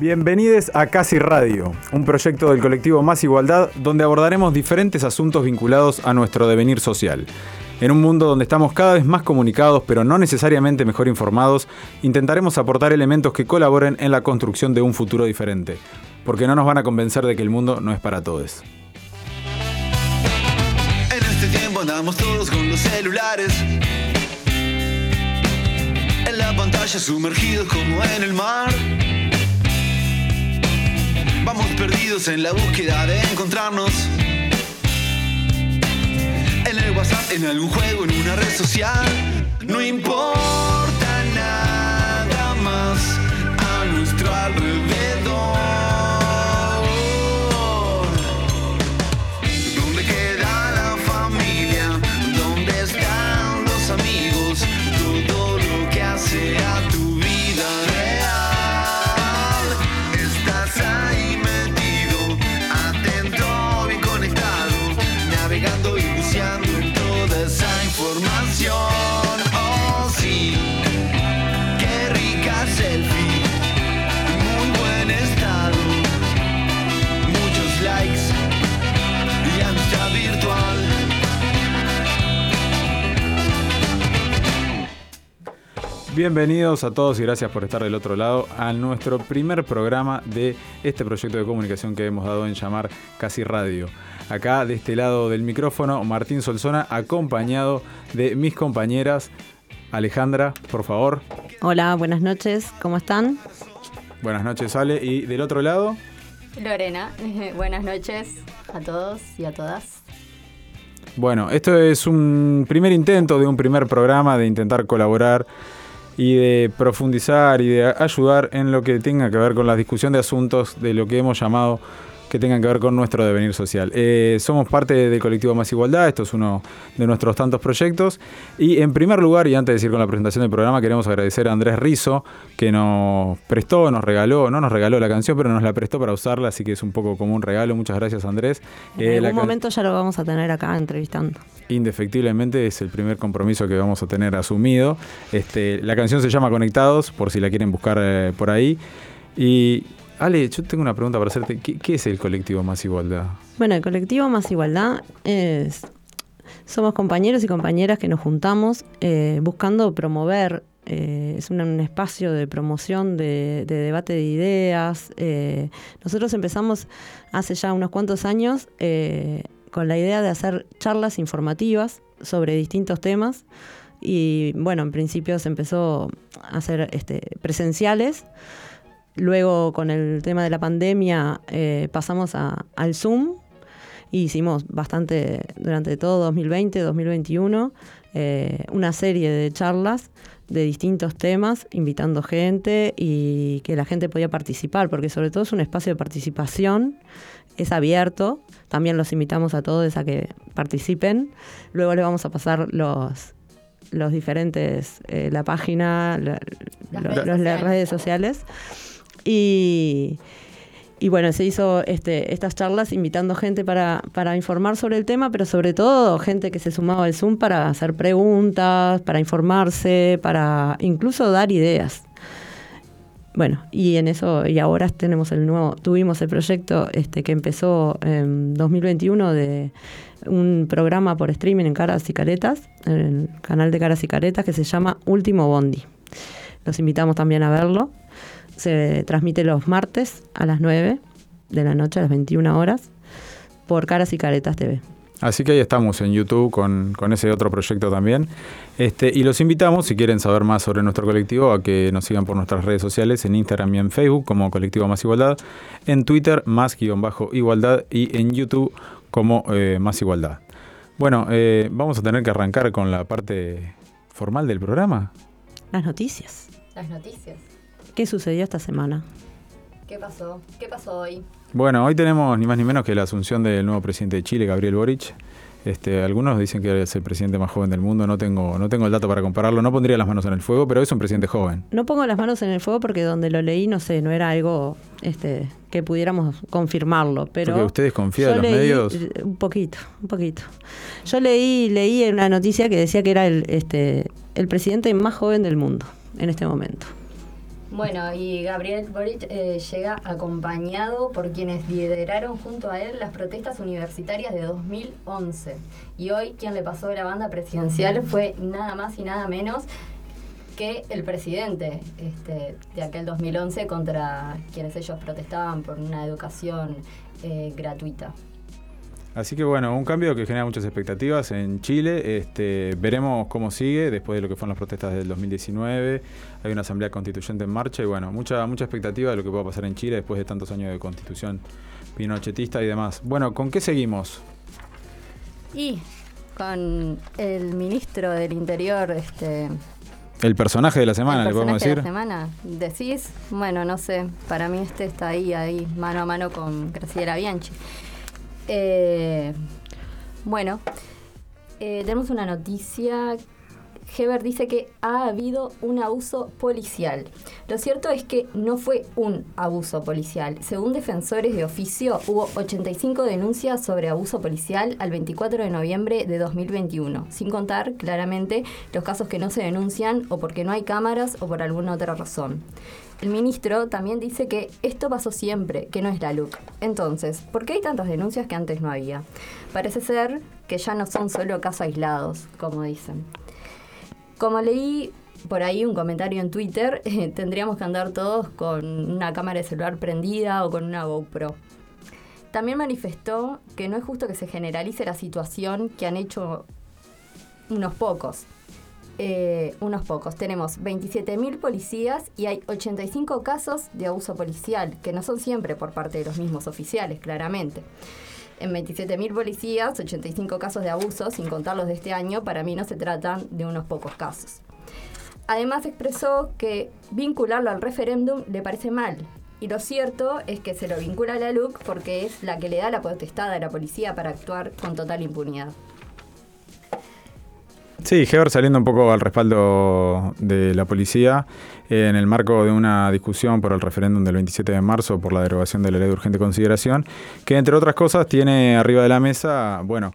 Bienvenidos a Casi Radio, un proyecto del colectivo Más Igualdad donde abordaremos diferentes asuntos vinculados a nuestro devenir social. En un mundo donde estamos cada vez más comunicados pero no necesariamente mejor informados, intentaremos aportar elementos que colaboren en la construcción de un futuro diferente, porque no nos van a convencer de que el mundo no es para todos. En este tiempo andamos todos con los celulares. En la pantalla sumergidos como en el mar. Vamos perdidos en la búsqueda de encontrarnos. En el WhatsApp, en algún juego, en una red social. No importa nada más a nuestro alrededor. Bienvenidos a todos y gracias por estar del otro lado a nuestro primer programa de este proyecto de comunicación que hemos dado en llamar Casi Radio. Acá de este lado del micrófono, Martín Solzona, acompañado de mis compañeras. Alejandra, por favor. Hola, buenas noches, ¿cómo están? Buenas noches, Ale. Y del otro lado, Lorena, buenas noches a todos y a todas. Bueno, esto es un primer intento de un primer programa de intentar colaborar y de profundizar y de ayudar en lo que tenga que ver con la discusión de asuntos de lo que hemos llamado que tengan que ver con nuestro devenir social. Eh, somos parte del colectivo Más Igualdad, esto es uno de nuestros tantos proyectos. Y en primer lugar, y antes de decir con la presentación del programa, queremos agradecer a Andrés Rizo, que nos prestó, nos regaló, no nos regaló la canción, pero nos la prestó para usarla, así que es un poco como un regalo. Muchas gracias, Andrés. En Eh, algún can- momento ya lo vamos a tener acá entrevistando. Indefectiblemente es el primer compromiso que vamos a tener asumido. Este, la canción se llama Conectados, por si la quieren buscar eh, por ahí. Y Ale, yo tengo una pregunta para hacerte. ¿Qué, es el colectivo Más Igualdad? Bueno, el colectivo Más Igualdad es... Somos compañeros y compañeras que nos juntamos eh, buscando promover, eh, es un, espacio de promoción, de, de debate de ideas. eh, nosotros empezamos hace ya unos cuantos años con la idea de hacer charlas informativas sobre distintos temas. Y bueno, en principio se empezó a hacer este, presenciales. Luego, con el tema de la pandemia, eh, pasamos a- al Zoom. Y hicimos bastante durante todo 2020, 2021, eh, una serie de charlas de distintos temas, invitando gente y que la gente podía participar, porque sobre todo es un espacio de participación, es abierto, también los invitamos a todos a que participen. Luego les vamos a pasar los, los diferentes, eh, la página, la- Las lo- redes los- las sociales. redes sociales. Y, bueno, se hizo este, estas charlas invitando gente para, para informar sobre el tema, pero sobre todo gente que se sumaba al Zoom para hacer preguntas, para informarse, para incluso dar ideas. Bueno, y en eso, y ahora tenemos el nuevo, tuvimos el proyecto este, que empezó en 2021 de un programa por streaming en Caras y Caretas, en el canal de Caras y Caretas que se llama Último Bondi. Los invitamos también a verlo. Se transmite los martes a las 9 de la noche, a las 21 horas, por Caras y Caretas TV. Así que ahí estamos en YouTube con, con ese otro proyecto también. Este, y los invitamos, si quieren saber más sobre nuestro colectivo, a que nos sigan por nuestras redes sociales, en Instagram y en Facebook como Colectivo Más Igualdad, en Twitter más guion bajo igualdad y en YouTube como eh, Más Igualdad. Bueno, eh, vamos a tener que arrancar con la parte formal del programa. Las noticias. Las noticias. ¿Qué sucedió esta semana? ¿Qué pasó? ¿Qué pasó hoy? Bueno, hoy tenemos ni más ni menos que la asunción del nuevo presidente de Chile, Gabriel Boric. Este, algunos dicen que es el presidente más joven del mundo, no tengo, no tengo el dato para compararlo, no pondría las manos en el fuego, pero es un presidente joven. No pongo las manos en el fuego porque donde lo leí, no sé, no era algo este, que pudiéramos confirmarlo. Pero Porque ustedes confían en los leí, medios. eh, Un poquito, un poquito. Yo leí, leí en una noticia que decía que era el, este, el presidente más joven del mundo en este momento. Bueno, y Gabriel Boric eh, llega acompañado por quienes lideraron junto a él las protestas universitarias de 2011. Y hoy quien le pasó la banda presidencial fue nada más y nada menos que el presidente este, de aquel 2011 contra quienes ellos protestaban por una educación eh, gratuita. Así que bueno, un cambio que genera muchas expectativas en Chile. Este, veremos cómo sigue después de lo que fueron las protestas del 2019. Hay una asamblea constituyente en marcha y bueno, mucha, mucha expectativa de lo que pueda pasar en Chile después de tantos años de constitución pinochetista y demás. Bueno, ¿con qué seguimos? Y con el ministro del Interior, este, El personaje de la semana, el le podemos personaje de decir. la semana, decís, bueno, no sé, para mí este está ahí, ahí, mano a mano con Graciela Bianchi. Eh, bueno, eh, tenemos una noticia. Heber dice que ha habido un abuso policial. Lo cierto es que no fue un abuso policial. Según defensores de oficio, hubo 85 denuncias sobre abuso policial al 24 de noviembre de 2021, sin contar claramente los casos que no se denuncian o porque no hay cámaras o por alguna otra razón. El ministro también dice que esto pasó siempre, que no es la LUC. Entonces, ¿por qué hay tantas denuncias que antes no había? Parece ser que ya no son solo casos aislados, como dicen. Como leí por ahí un comentario en Twitter, eh, tendríamos que andar todos con una cámara de celular prendida o con una GoPro. También manifestó que no es justo que se generalice la situación que han hecho unos pocos. Eh, unos pocos. Tenemos 27.000 policías y hay 85 casos de abuso policial, que no son siempre por parte de los mismos oficiales, claramente. En 27.000 policías, 85 casos de abuso, sin contar los de este año, para mí no se tratan de unos pocos casos. Además expresó que vincularlo al referéndum le parece mal. Y lo cierto es que se lo vincula a la LUC porque es la que le da la potestad a la policía para actuar con total impunidad. Sí, Heber saliendo un poco al respaldo de la policía eh, en el marco de una discusión por el referéndum del 27 de marzo por la derogación de la ley de urgente consideración, que entre otras cosas tiene arriba de la mesa, bueno,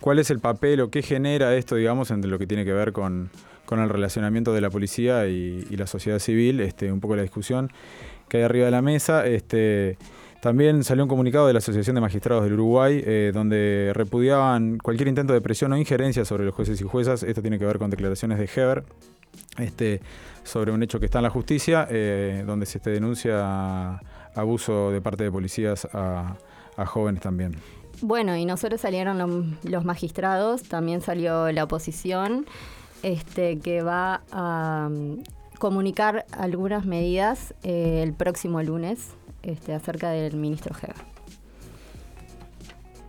cuál es el papel o qué genera esto, digamos, entre lo que tiene que ver con, con el relacionamiento de la policía y, y la sociedad civil, este, un poco la discusión que hay arriba de la mesa. Este, también salió un comunicado de la Asociación de Magistrados del Uruguay, eh, donde repudiaban cualquier intento de presión o injerencia sobre los jueces y juezas. Esto tiene que ver con declaraciones de Heber este, sobre un hecho que está en la justicia, eh, donde se te denuncia abuso de parte de policías a, jóvenes también. Bueno, y no solo salieron lo- los magistrados, también salió la oposición, este, que va a mm, comunicar algunas medidas eh, el próximo lunes este, acerca del ministro Heber.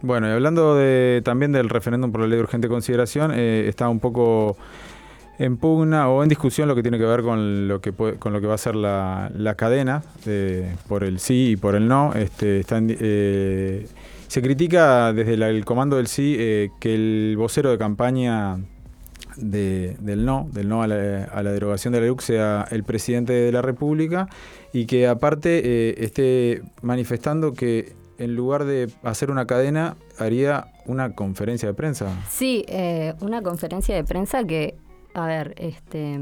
Bueno, y hablando de, también del referéndum por la ley de urgente consideración, eh, está un poco en pugna o en discusión lo que tiene que ver con lo que puede- con lo que va a ser la, la cadena de- por el sí y por el no. Este, eh, se critica desde el comando del sí eh, que el vocero de campaña de- del no, del no a la, a la derogación de la LUC sea el presidente de la República y que aparte eh, esté manifestando que en lugar de hacer una cadena haría una conferencia de prensa. Sí, eh, una conferencia de prensa que, a ver, este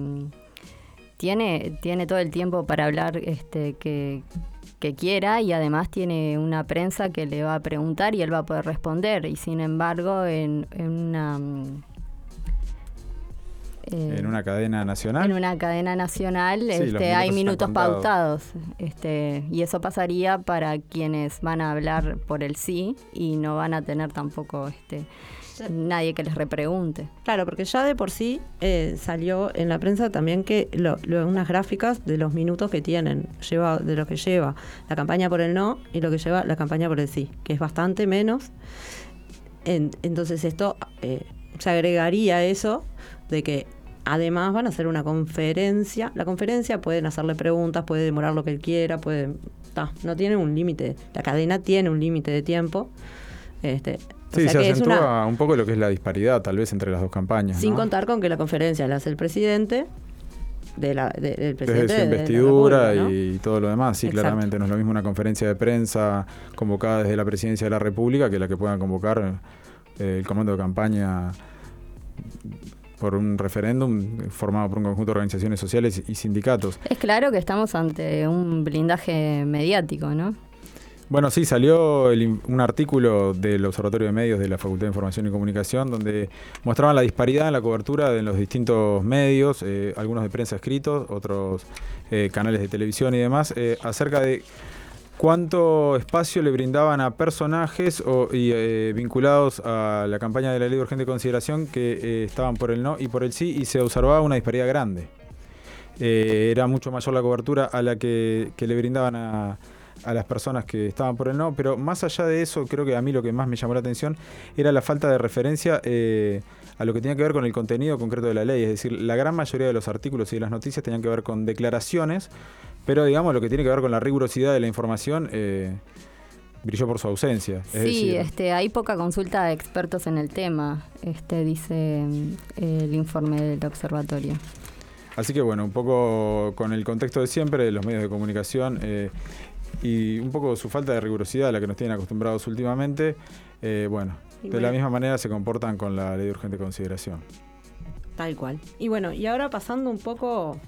tiene, tiene todo el tiempo para hablar este, que, que quiera y además tiene una prensa que le va a preguntar y él va a poder responder. Y sin embargo, en una... eh, En una cadena nacional. en una cadena nacional Sí, este, minutos hay minutos pautados este, y eso pasaría para quienes van a hablar por el sí y no van a tener tampoco este, nadie que les repregunte. Claro, porque ya de por sí eh, salió en la prensa también que lo, lo- unas gráficas de los minutos que tienen, lleva de lo que lleva la campaña por el no y lo que lleva la campaña por el sí, que es bastante menos. En- entonces esto eh, se agregaría a eso de que además van a hacer una conferencia. La conferencia pueden hacerle preguntas, puede demorar lo que él quiera, puede... ta, no tiene un límite. La cadena tiene un límite de tiempo. Este, o Sí, sea se que acentúa una- un poco lo que es la disparidad tal vez entre las dos campañas. sin ¿no? contar con que la conferencia la hace el presidente de la, de- del Desde presidente su de la investidura República, ¿no? y todo lo demás, sí, Exacto. claramente. No es lo mismo una conferencia de prensa convocada desde la presidencia de la República que la que puedan convocar eh, el comando de campaña por un referéndum formado por un conjunto de organizaciones sociales y sindicatos. Es claro que estamos ante un blindaje mediático, ¿no? Bueno, sí, salió el un artículo del Observatorio de Medios de la Facultad de Información y Comunicación donde mostraban la disparidad en la cobertura de los distintos medios, eh, algunos de prensa escritos, otros eh, canales de televisión y demás, eh, acerca de cuánto espacio le brindaban a personajes o- eh, vinculados a la campaña de la ley de urgente consideración que eh, estaban por el no y por el sí y se observaba una disparidad grande. Eh, era mucho mayor la cobertura a la que, le brindaban a, las personas que estaban por el no, pero más allá de eso, creo que a mí lo que más me llamó la atención era la falta de referencia a lo que tenía que ver con el contenido concreto de la ley. Es decir, la gran mayoría de los artículos y de las noticias tenían que ver con declaraciones, pero digamos lo que tiene que ver con la rigurosidad de la información eh, brilló por su ausencia. Es sí, decir, este, hay poca consulta de expertos en el tema, este, dice mm, el informe del observatorio. Así que bueno, un poco con el contexto de siempre de los medios de comunicación eh, y un poco su falta de rigurosidad a la que nos tienen acostumbrados últimamente, eh, bueno, de la misma manera se comportan con la ley de urgente consideración. Tal cual. Y bueno, y ahora pasando un poco,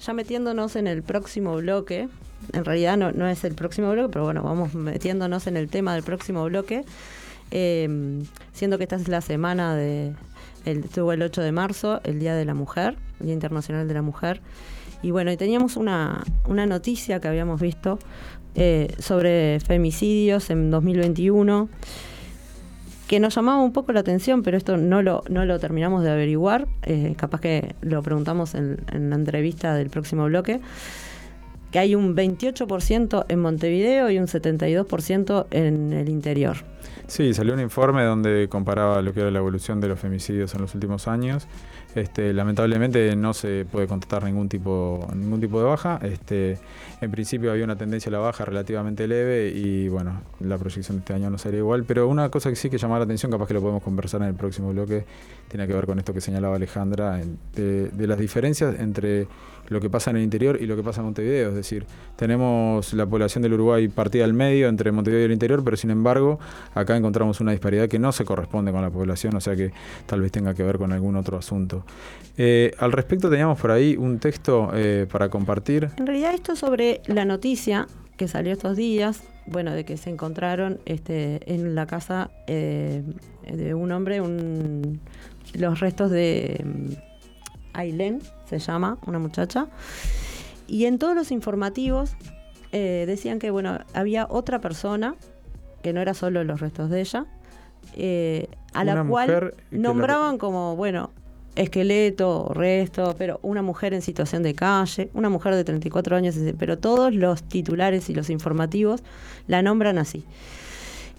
ya metiéndonos en el próximo bloque, en realidad no, no es el próximo bloque, pero bueno, vamos metiéndonos en el tema del próximo bloque, eh, siendo que esta es la semana de, el, estuvo el 8 de marzo, el Día de la Mujer, Día Internacional de la Mujer, y bueno, y teníamos una, una noticia que habíamos visto eh, sobre femicidios en 2021 que nos llamaba un poco la atención, pero esto no lo, no lo terminamos de averiguar. eh, capaz que lo preguntamos en, en la entrevista del próximo bloque. Que hay un 28% en Montevideo y un 72% en el interior. Sí, salió un informe donde comparaba lo que era la evolución de los femicidios en los últimos años. Este, lamentablemente no se puede contratar ningún tipo, ningún tipo de baja. Este, en principio había una tendencia a la baja relativamente leve y bueno, la proyección de este año no sería igual. Pero una cosa que sí que llamaba la atención, capaz que lo podemos conversar en el próximo bloque, tiene que ver con esto que señalaba Alejandra, de las diferencias entre lo que pasa en el interior y lo que pasa en Montevideo. Es decir, tenemos la población del Uruguay partida al medio entre Montevideo y el interior, pero sin embargo acá encontramos una disparidad que no se corresponde con la población, o sea que tal vez tenga que ver con algún otro asunto. Eh, al respecto teníamos por ahí un texto eh, para compartir. En realidad esto sobre la noticia que salió estos días, bueno, de que se encontraron este, en la casa eh, de un hombre un- los restos de mm, Ailén, se llama, una muchacha, y en todos los informativos decían que, bueno, había otra persona, que no era solo los restos de ella, a la Una cual la- nombraban como, bueno, esqueleto, resto, pero una mujer en situación de calle, una mujer de 34 años, pero todos los titulares y los informativos la nombran así.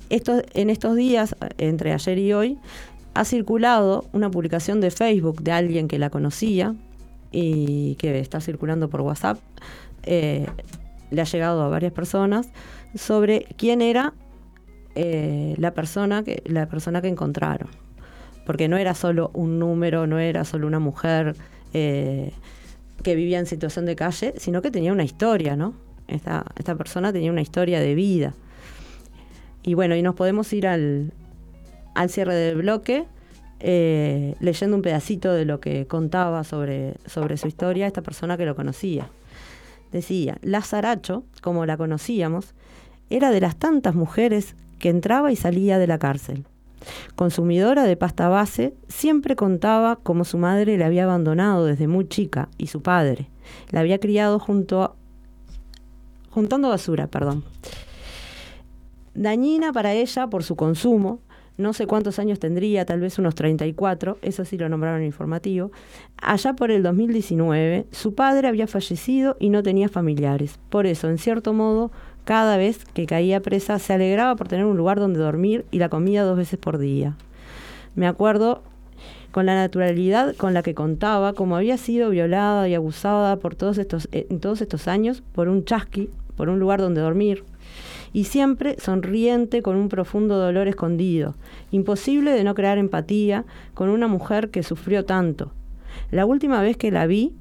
Esto, en estos días, entre ayer y hoy, ha circulado una publicación de Facebook de alguien que la conocía y que está circulando por WhatsApp. eh, le ha llegado a varias personas sobre quién era eh, la persona que la persona que encontraron porque no era solo un número no era solo una mujer eh, que vivía en situación de calle sino que tenía una historia no esta, esta persona tenía una historia de vida. Y bueno y nos podemos ir al, al cierre del bloque eh, leyendo un pedacito de lo que contaba sobre, sobre su historia esta persona que lo conocía. Decía Lazaracho como la conocíamos era de las tantas mujeres que entraba y salía de la cárcel. Consumidora de pasta base, siempre contaba cómo su madre la había abandonado desde muy chica y su padre la había criado junto a, juntando basura, perdón. Dañina para ella por su consumo, no sé cuántos años tendría, tal vez unos 34, eso sí lo nombraron informativo. Allá por el 2019, su padre había fallecido y no tenía familiares. Por eso, en cierto modo, cada vez que caía presa se alegraba por tener un lugar donde dormir y la comida dos veces por día. Me acuerdo con la naturalidad con la que contaba cómo había sido violada y abusada por todos estos, eh, en todos estos años por un chasqui, por un lugar donde dormir, y siempre sonriente con un profundo dolor escondido, imposible de no crear empatía con una mujer que sufrió tanto. La última vez que la vi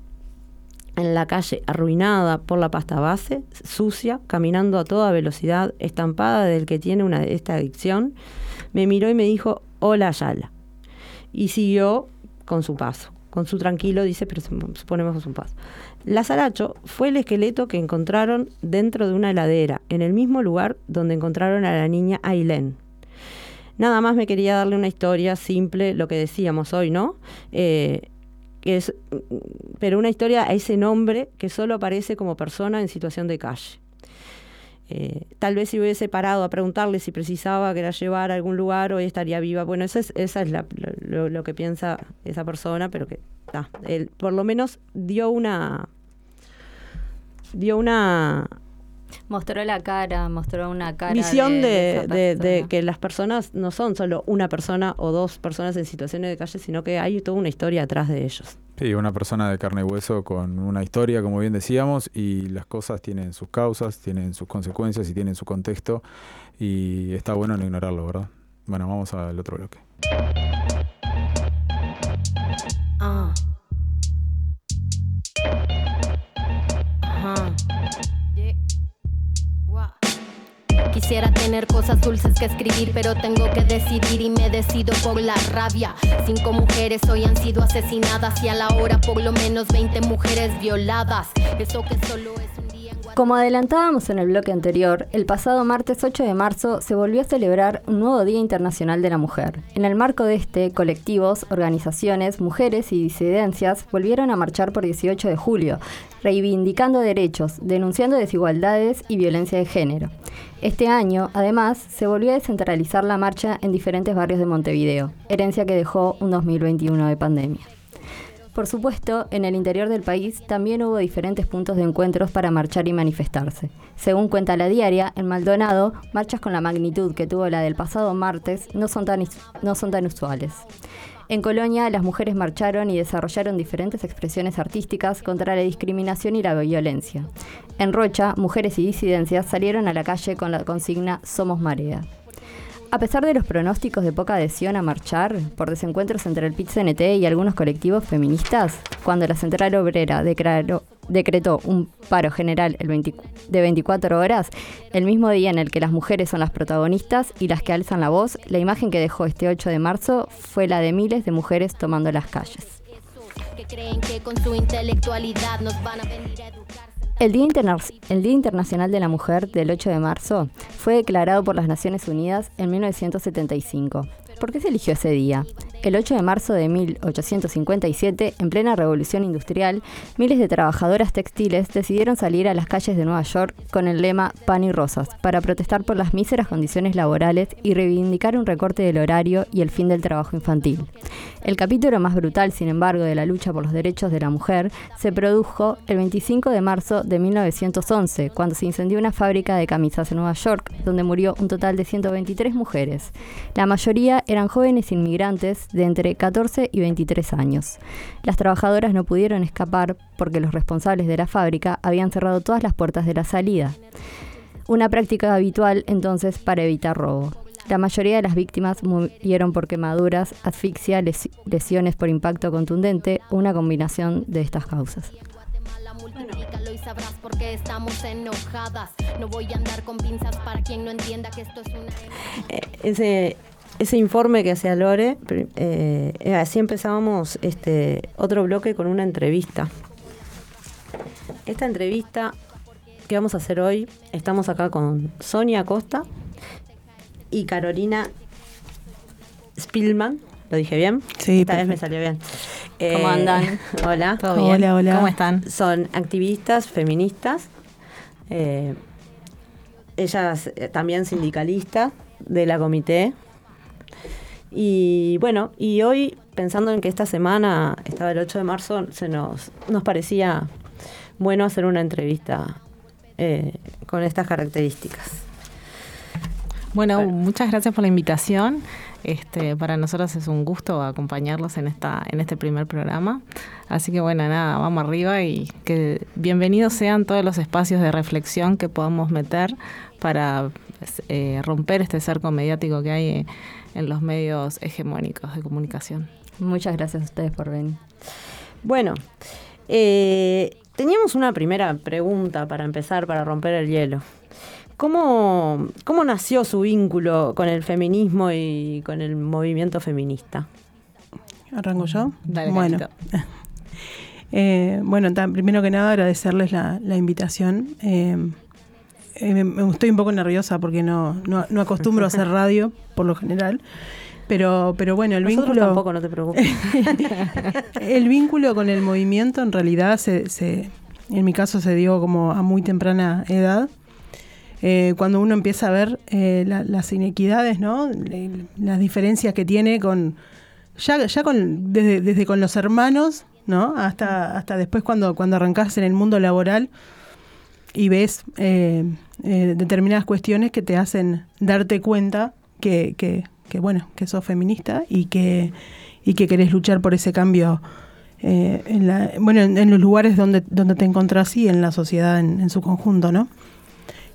en la calle, arruinada por la pasta base, sucia, caminando a toda velocidad, estampada del que tiene una, esta adicción, me miró y me dijo, hola Yala. Y siguió con su paso. con su tranquilo, dice, pero suponemos un paso. La Zaracho fue el esqueleto que encontraron dentro de una heladera, en el mismo lugar donde encontraron a la niña Ailén. Nada más me quería darle una historia simple, lo que decíamos hoy, ¿no? Eh, que es, pero una historia a ese nombre que solo aparece como persona en situación de calle. Eh, tal vez si hubiese parado a preguntarle si precisaba que la llevara a algún lugar, hoy estaría viva. Bueno, eso es, esa es lo, que piensa esa persona, pero que él por lo menos dio una dio una Mostró la cara, mostró una cara. Visión de, que las personas no son solo una persona o dos personas en situaciones de calle, sino que hay toda una historia atrás de ellos. Sí, una persona de carne y hueso con una historia, como bien decíamos, y las cosas tienen sus causas, tienen sus consecuencias y tienen su contexto, y está bueno no ignorarlo, ¿verdad? Bueno, vamos al otro bloque. Quisiera tener cosas dulces que escribir, pero tengo que decidir y me decido por la rabia. Cinco mujeres hoy han sido asesinadas y a la hora por lo menos 20 mujeres violadas. Eso que solo es un día Como adelantábamos en el bloque anterior, el pasado martes 8 de marzo se volvió a celebrar un nuevo Día Internacional de la Mujer. En el marco de este, colectivos, organizaciones, mujeres y disidencias volvieron a marchar por 18 de julio, reivindicando derechos, denunciando desigualdades y violencia de género. Este año, además, se volvió a descentralizar la marcha en diferentes barrios de Montevideo, herencia que dejó un 2021 de pandemia. Por supuesto, en el interior del país también hubo diferentes puntos de encuentros para marchar y manifestarse. Según cuenta la diaria, en Maldonado, marchas con la magnitud que tuvo la del pasado martes no son tan, no son tan usuales. En Colonia, las mujeres marcharon y desarrollaron diferentes expresiones artísticas contra la discriminación y la violencia. En Rocha, mujeres y disidencias salieron a la calle con la consigna Somos Marea. A pesar de los pronósticos de poca adhesión a marchar por desencuentros entre el PIT-CNT y algunos colectivos feministas, cuando la Central Obrera decretó un paro general de 24 horas, el mismo día en el que las mujeres son las protagonistas y las que alzan la voz, la imagen que dejó este 8 de marzo fue la de miles de mujeres tomando las calles. El Día, el Día, Internacional de la Mujer del 8 de marzo fue declarado por las Naciones Unidas en 1975. ¿Por qué se eligió ese día? El 8 de marzo de 1857, en plena revolución industrial, miles de trabajadoras textiles decidieron salir a las calles de Nueva York con el lema Pan y Rosas para protestar por las míseras condiciones laborales y reivindicar un recorte del horario y el fin del trabajo infantil. El capítulo más brutal, sin embargo, de la lucha por los derechos de la mujer se produjo el 25 de marzo de 1911, cuando se incendió una fábrica de camisas en Nueva York, donde murió un total de 123 mujeres. La mayoría eran jóvenes inmigrantes de entre 14 y 23 años. Las trabajadoras no pudieron escapar porque los responsables de la fábrica habían cerrado todas las puertas de la salida. Una práctica habitual entonces para evitar robo. La mayoría de las víctimas murieron por quemaduras, asfixia, lesiones por impacto contundente o una combinación de estas causas. ese ese informe que hacía Lore, eh, eh, así empezábamos este otro bloque con una entrevista. Esta entrevista que vamos a hacer hoy, estamos acá con Sonia Costa y Carolina Spillman. ¿Lo dije bien? Sí. Esta vez me salió bien. ¿Cómo eh, andan? Hola. ¿Todo bien? Hola, hola. ¿Cómo están? Son activistas feministas. ellas también sindicalistas de la comité y bueno, y hoy, pensando en que esta semana estaba el 8 de marzo, se nos, nos parecía bueno hacer una entrevista eh, con estas características. Bueno, muchas gracias por la invitación. Este, para nosotros es un gusto acompañarlos en esta, en este primer programa. Así que bueno, nada, vamos arriba y que bienvenidos sean todos los espacios de reflexión que podamos meter para eh, romper este cerco mediático que hay en los medios hegemónicos de comunicación. Muchas gracias a ustedes por venir. Bueno, eh, teníamos una primera pregunta para empezar, para romper el hielo. ¿Cómo, ¿Cómo nació su vínculo con el feminismo y con el movimiento feminista? ¿Arranco yo? Dale, bueno. Eh, bueno, primero que nada agradecerles la, la invitación. Eh, me- me- estoy un poco nerviosa porque no, no, no acostumbro a hacer radio por lo general. Pero, pero bueno, el Nosotros vínculo. tampoco, no te preocupes. El vínculo con el movimiento en realidad se, se- en mi caso se dio como a muy temprana edad. Eh, cuando uno empieza a ver eh, la- las inequidades, ¿no? Las diferencias que tiene con ya, ya con desde, desde con los hermanos, ¿no? Hasta hasta después cuando cuando arrancás en el mundo laboral y ves eh, eh, determinadas cuestiones que te hacen darte cuenta que, que, bueno que sos feminista y que y que querés luchar por ese cambio eh, en la, bueno en, los lugares donde donde te encontrás y en la sociedad en, su conjunto no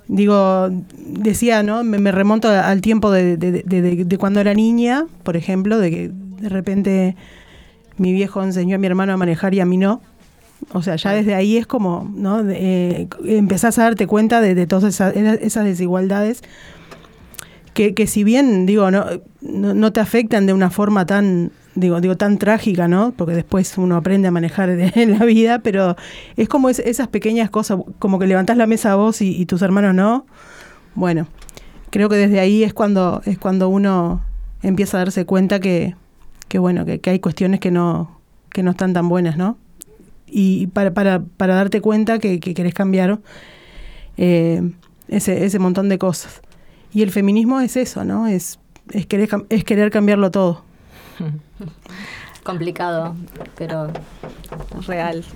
digo decía no me, remonto al tiempo de, de- de- de- de cuando era niña por ejemplo de que de repente mi viejo enseñó a mi hermano a manejar y a mí no o sea, ya desde ahí es como, ¿no? Eh, empezás a darte cuenta de, de todas esas, esas desigualdades que, que si bien, digo, no, no, te afectan de una forma tan, digo, digo, tan trágica, ¿no? Porque después uno aprende a manejar en la vida, pero es como es- esas pequeñas cosas, como que levantás la mesa vos y, y tus hermanos no. Bueno, creo que desde ahí es cuando, es cuando uno empieza a darse cuenta que, que bueno, que, que hay cuestiones que no, que no están tan buenas, ¿no? Y para, para, para darte cuenta que, que querés cambiar eh, ese, ese montón de cosas. Y el feminismo es eso, ¿no? Es, es, querer, es querer cambiarlo todo. Complicado, pero Real.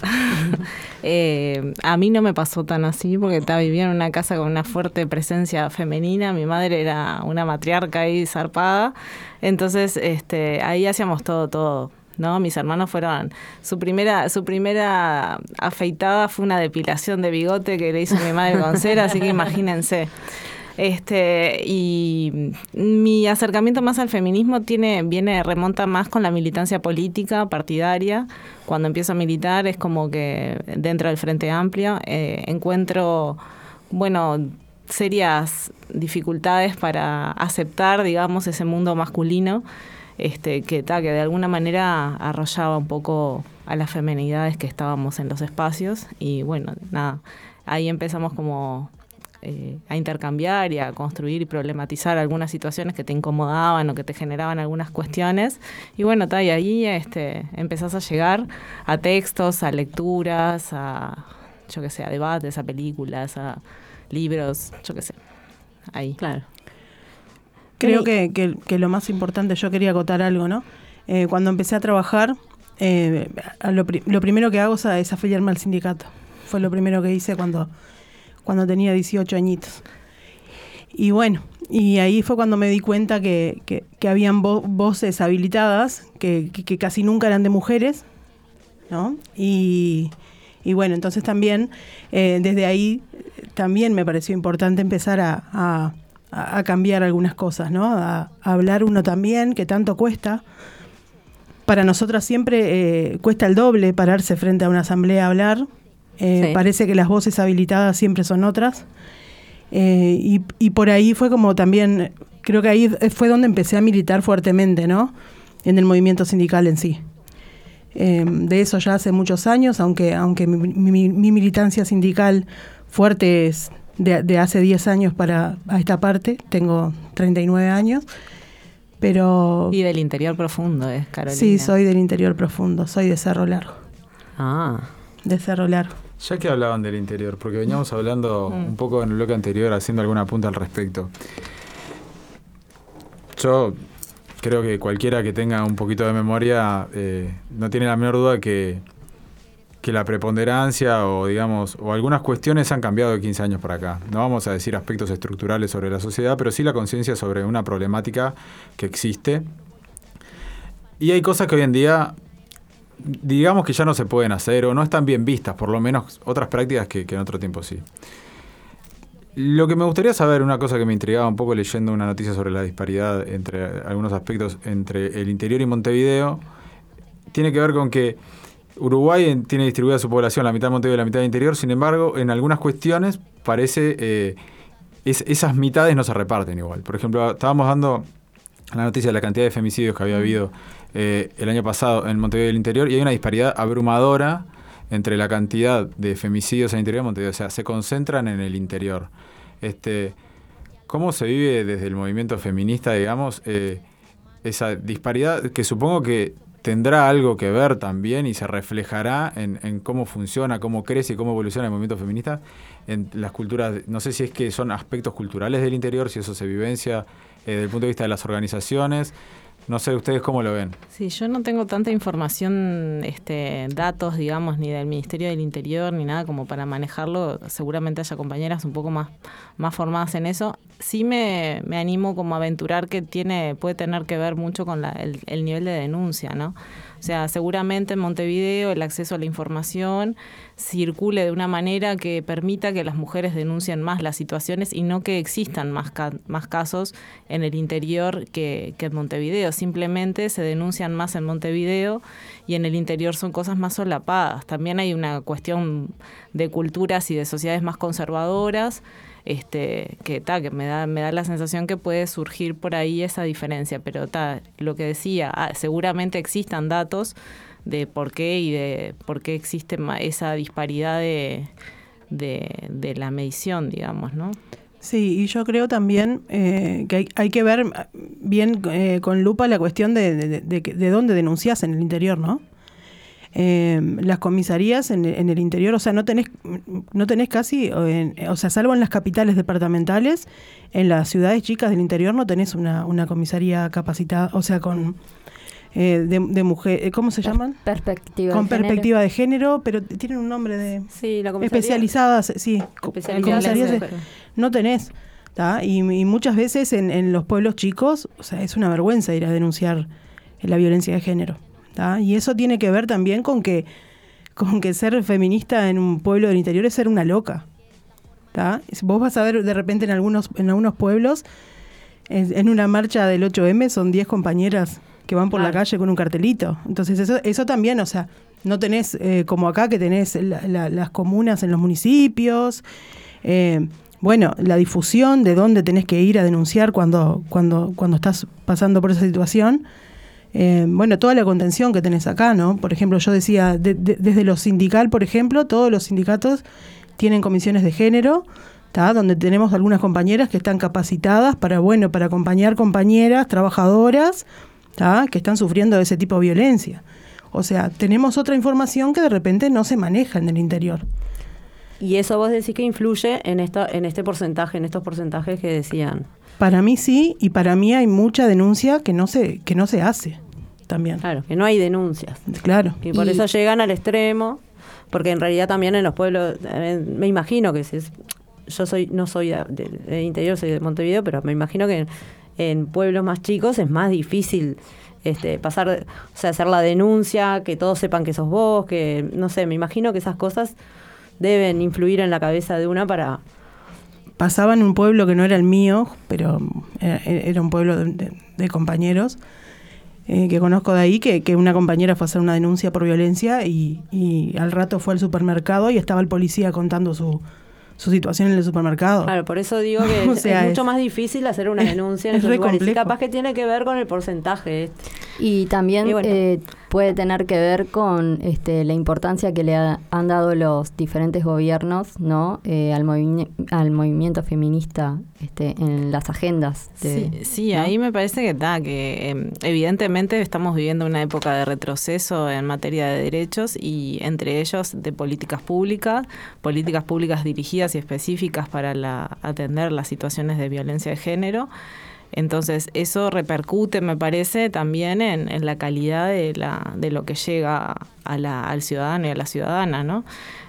Eh, a mí no me pasó tan así porque estaba vivía en una casa con una fuerte presencia femenina. Mi madre era una matriarca ahí zarpada. Entonces, este, ahí hacíamos todo, todo. ¿No? Mis hermanos fueron. Su primera, su primera afeitada fue una depilación de bigote que le hizo mi madre con cera, así que imagínense. Este, y mi acercamiento más al feminismo tiene, viene, remonta más con la militancia política, partidaria. Cuando empiezo a militar es como que dentro del Frente Amplio eh, encuentro, bueno, serias dificultades para aceptar, digamos, ese mundo masculino este, que, ta, que de alguna manera arrollaba un poco a las femenidades que estábamos en los espacios. Y bueno, nada, ahí empezamos como eh, a intercambiar y a construir y problematizar algunas situaciones que te incomodaban o que te generaban algunas cuestiones. Y bueno, ta, y ahí este, empezás a llegar a textos, a lecturas, a, yo qué sé, a debates, a películas, a libros, yo qué sé. Ahí. Claro. Creo que, que- que lo más importante, yo quería acotar algo, ¿no? Eh, cuando empecé a trabajar, eh, a lo, pri- lo primero que hago es, afiliarme al sindicato. Fue lo primero que hice cuando, cuando tenía 18 añitos. Y bueno, y ahí fue cuando me di cuenta que, que, que habían vo- voces habilitadas, que, que- casi nunca eran de mujeres, ¿no? Y, y bueno, entonces también, eh, desde ahí, también me pareció importante empezar a, a- a- a cambiar algunas cosas, ¿no? A, a hablar uno también, que tanto cuesta. Para nosotras siempre eh, cuesta el doble pararse frente a una asamblea a hablar. Eh, Sí. Parece que las voces habilitadas siempre son otras. Eh, y, y por ahí fue como también, creo que ahí fue donde empecé a militar fuertemente, ¿no? En el movimiento sindical en sí. Eh, de eso ya hace muchos años, aunque, aunque mi, mi- mi militancia sindical fuerte es de, de hace 10 años para a esta parte, tengo 39 años, pero Y del interior profundo es Carolina. sí, soy del interior profundo, soy de Cerro Largo, Ah. de Cerro Largo. Ya que hablaban del interior, porque veníamos hablando Mm. un poco en el bloque anterior, haciendo alguna punta al respecto. Yo creo que cualquiera que tenga un poquito de memoria eh, no tiene la menor duda que, que la preponderancia o digamos o algunas cuestiones han cambiado de 15 años para acá. No vamos a decir aspectos estructurales sobre la sociedad, pero sí la conciencia sobre una problemática que existe. Y hay cosas que hoy en día digamos que ya no se pueden hacer o no están bien vistas, por lo menos otras prácticas que, que en otro tiempo sí. Lo que me gustaría saber, una cosa que me intrigaba un poco leyendo una noticia sobre la disparidad entre algunos aspectos entre el interior y Montevideo, tiene que ver con que Uruguay en- tiene distribuida su población, la mitad de Montevideo y la mitad de interior, sin embargo, en algunas cuestiones parece eh, es- esas mitades no se reparten igual. Por ejemplo, estábamos dando la noticia de la cantidad de femicidios que había habido eh, el año pasado en Montevideo del Interior y hay una disparidad abrumadora entre la cantidad de femicidios en el interior de Montevideo. O sea, se concentran en el interior. Este, ¿Cómo se vive desde el movimiento feminista, digamos, eh, esa disparidad que supongo que tendrá algo que ver también y se reflejará en, cómo funciona, cómo crece y cómo evoluciona el movimiento feminista en las culturas, no sé si es que son aspectos culturales del interior, si eso se vivencia eh, desde el punto de vista de las organizaciones, no sé ustedes cómo lo ven. Sí, yo no tengo tanta información, este, datos, digamos, ni del Ministerio del Interior, ni nada como para manejarlo. Seguramente haya compañeras un poco más, más formadas en eso. Sí me, me animo como a aventurar que tiene, puede tener que ver mucho con la, el, el nivel de denuncia, ¿no? O sea, seguramente en Montevideo el acceso a la información circule de una manera que permita que las mujeres denuncien más las situaciones y no que existan más, más casos en el interior que, que en Montevideo. Simplemente se denuncian más en Montevideo y en el interior son cosas más solapadas. También hay una cuestión de culturas y de sociedades más conservadoras este, que, ta, que me, da, me da la sensación que puede surgir por ahí esa diferencia, pero ta, lo que decía, ah, seguramente existan datos de por qué y de por qué existe esa disparidad de, de, la medición, digamos, ¿no? Sí, y yo creo también eh, que hay, hay, que ver bien eh, con lupa la cuestión de, de, de, de dónde denuncias en el interior, ¿no? Eh, las comisarías en, en, el interior, o sea, no tenés, no tenés casi, o sea, salvo en las capitales departamentales, en las ciudades chicas del interior no tenés una, una comisaría capacitada, o sea, con... Eh, de, de mujer, eh, ¿cómo se llaman? Perspectiva Con de perspectiva género. de género, pero tienen un nombre de... Sí, la comisaría. Especializadas, sí. Especializadas. comisarías de- no tenés. Y, y muchas veces en, en los pueblos chicos, o sea, es una vergüenza ir a denunciar la violencia de género. ¿Tá? Y eso tiene que ver también con que, con que ser feminista en un pueblo del interior es ser una loca. ¿tá? Vos vas a ver de repente en algunos, en algunos pueblos, en, en una marcha del 8M son 10 compañeras que van por la calle con un cartelito. Entonces eso, eso también, o sea, no tenés eh, como acá que tenés la- la- las comunas en los municipios. eh, bueno, la difusión de dónde tenés que ir a denunciar cuando, cuando, cuando estás pasando por esa situación. Eh, bueno, toda la contención que tenés acá, ¿no? Por ejemplo, yo decía, de- de- desde lo sindical, por ejemplo, todos los sindicatos tienen comisiones de género, ¿tá? donde tenemos algunas compañeras que están capacitadas para, bueno, para acompañar compañeras, trabajadoras, ¿tá? que están sufriendo de ese tipo de violencia. O sea, tenemos otra información que de repente no se maneja en el interior. Y eso vos decís que influye en, esta, en este porcentaje, en estos porcentajes que decían. Para mí sí, y para mí hay mucha denuncia que no se, que no se hace también. Claro, que no hay denuncias. Claro. Y por Y- eso llegan al extremo, porque en realidad también en los pueblos, eh, me imagino que es, yo soy no soy de- interior, soy de Montevideo, pero me imagino que en, en pueblos más chicos es más difícil este, pasar, o sea, hacer la denuncia, que todos sepan que sos vos, que no sé, me imagino que esas cosas deben influir en la cabeza de una para... pasaba en un pueblo que no era el mío, pero era, era un pueblo de, de- de compañeros eh, que conozco de ahí, que, que una compañera fue a hacer una denuncia por violencia y, y al rato fue al supermercado y estaba el policía contando su, su situación en el supermercado. Claro, por eso digo que O es, sea, es mucho es- más difícil hacer una es- denuncia en es esos re lugares. Y complejo. capaz que tiene que ver con el porcentaje. este. Y también Y bueno. eh, puede tener que ver con este, la importancia que le ha- han dado los diferentes gobiernos ¿no? Eh, al, movi- al movimiento feminista este, en las agendas. de- Sí, sí, ¿no? ahí me parece que está, que em, evidentemente estamos viviendo una época de retroceso en materia de derechos y entre ellos de políticas públicas, políticas públicas dirigidas y específicas para la, atender las situaciones de violencia de género. Entonces, eso repercute, me parece, también en, la calidad de, la, de lo que llega a la, al ciudadano y a la ciudadana, ¿no?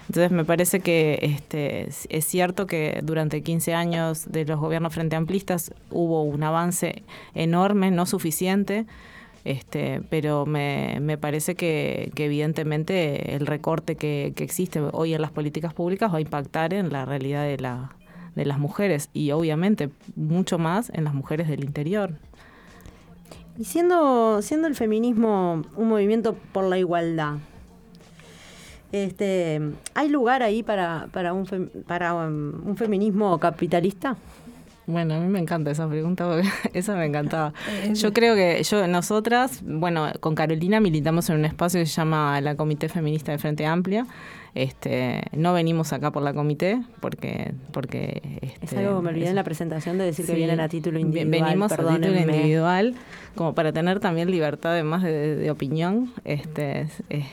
Entonces, me parece que este, es cierto que durante 15 años de los gobiernos frente amplistas hubo un avance enorme, no suficiente, este, pero me, me parece que, que evidentemente el recorte que, que existe hoy en las políticas públicas va a impactar en la realidad de la de las mujeres y obviamente mucho más en las mujeres del interior. Y siendo, siendo el feminismo un movimiento por la igualdad, este, ¿hay lugar ahí para, para, un, fem- para um, un feminismo capitalista? Bueno, a mí me encanta esa pregunta porque esa me encantaba. Yo creo que yo nosotras, bueno, con Carolina militamos en un espacio que se llama la Comité Feminista de Frente Amplia. Este, no venimos acá por la comité porque porque Es este, algo que me olvidé en la presentación de decir que vienen a título individual. Venimos a título individual, como para tener también libertad además de, de opinión. Este, es- eh,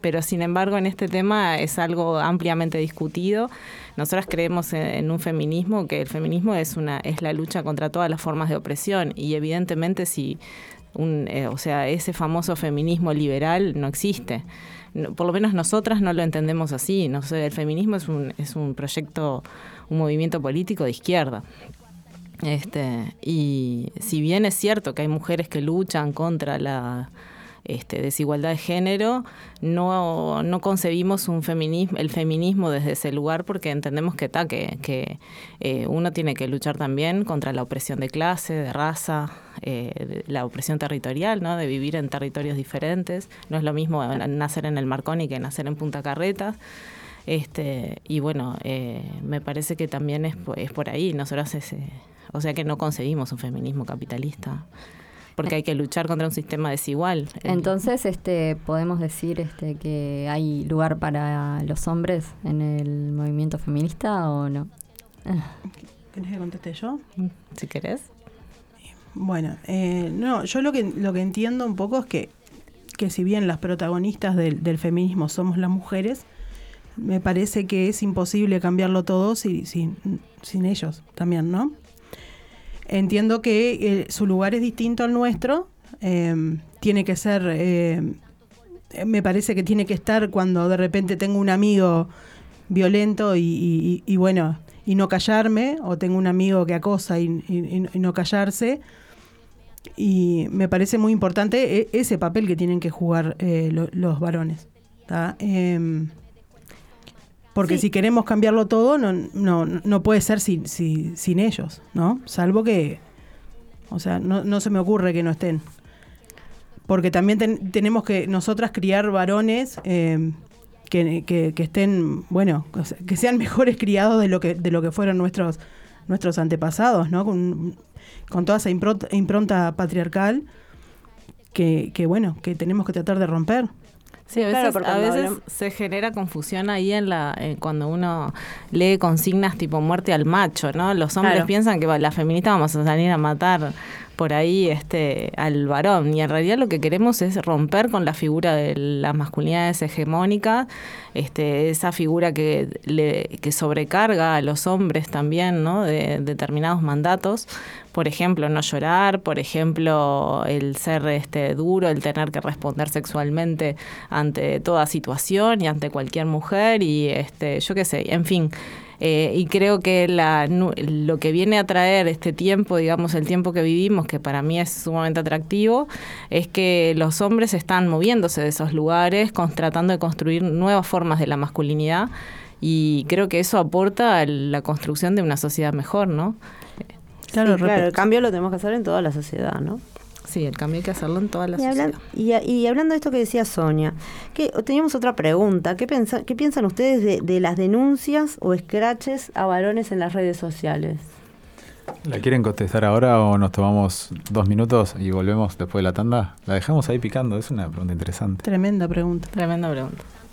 pero sin embargo, en este tema es algo ampliamente discutido. Nosotras creemos en, en un feminismo que el feminismo es una es la lucha contra todas las formas de opresión y evidentemente si un, eh, o sea, ese famoso feminismo liberal no existe. Por lo menos nosotras no lo entendemos así. No sé, el feminismo es un, es un proyecto, un movimiento político de izquierda. Este, y si bien es cierto que hay mujeres que luchan contra la este, desigualdad de género, no, no concebimos un feminismo, el feminismo desde ese lugar porque entendemos que, ta, que, eh, uno tiene que luchar también contra la opresión de clase, de raza, eh, de la opresión territorial, ¿no? de vivir en territorios diferentes. No es lo mismo nacer en el Marconi que nacer en Punta Carretas. Este, y bueno, eh, me parece que también es, es por ahí. Nosotros ese, o sea que no concebimos un feminismo capitalista. Porque hay que luchar contra un sistema desigual. Entonces, este, podemos decir este, que hay lugar para los hombres en el movimiento feminista o no. ¿Querés que conteste yo? Si querés. Bueno, eh, no, yo lo que, lo que entiendo un poco es que, que si bien las protagonistas del, del feminismo somos las mujeres, me parece que es imposible cambiarlo todo si- sin, sin ellos también, ¿no? Entiendo que eh, su lugar es distinto al nuestro, eh, tiene que ser, eh, me parece que tiene que estar cuando de repente tengo un amigo violento y, bueno, y no callarme, o tengo un amigo que acosa y, no callarse. Y me parece muy importante e- ese papel que tienen que jugar eh, lo- los varones. ¿tá? Porque Sí. si queremos cambiarlo todo, no, no, no puede ser sin, sin, sin ellos, ¿no? Salvo que, o sea, no, no se me ocurre que no estén. Porque también ten- tenemos que nosotras criar varones em, que, que- que estén, bueno, que sean mejores criados de lo que, de lo que fueron nuestros, nuestros antepasados, ¿no? Con, con toda esa impronta, impronta patriarcal que, que, bueno, que tenemos que tratar de romper. Sí, a Claro, veces, porque a veces se genera confusión ahí en la eh, cuando uno lee consignas tipo muerte al macho, ¿no? Los hombres Claro. piensan que las feministas vamos a salir a matar por ahí este al varón y en realidad lo que queremos es romper con la figura de las masculinidades hegemónicas, este esa figura que le que sobrecarga a los hombres también, ¿no? De determinados mandatos por ejemplo, no llorar, por ejemplo, el ser este duro, el tener que responder sexualmente ante toda situación y ante cualquier mujer y este, yo qué sé, en fin. Eh, y creo que la, nu- lo que viene a traer este tiempo, digamos, el tiempo que vivimos, que para mí es sumamente atractivo, es que los hombres están moviéndose de esos lugares, con- tratando de construir nuevas formas de la masculinidad. Y creo que eso aporta a la construcción de una sociedad mejor, ¿no? Claro, Sí, claro, el cambio lo tenemos que hacer en toda la sociedad, ¿no? Sí, el cambio hay que hacerlo en toda la Y, hablan- y, y hablando de esto que decía Sonia, que teníamos otra pregunta. ¿Qué, pensa- qué piensan ustedes de, de las denuncias o scratches a varones en las redes sociales? ¿La quieren contestar ahora o nos tomamos dos minutos y volvemos después de la tanda? La dejamos ahí picando, es una pregunta interesante. Tremenda pregunta. Tremenda pregunta.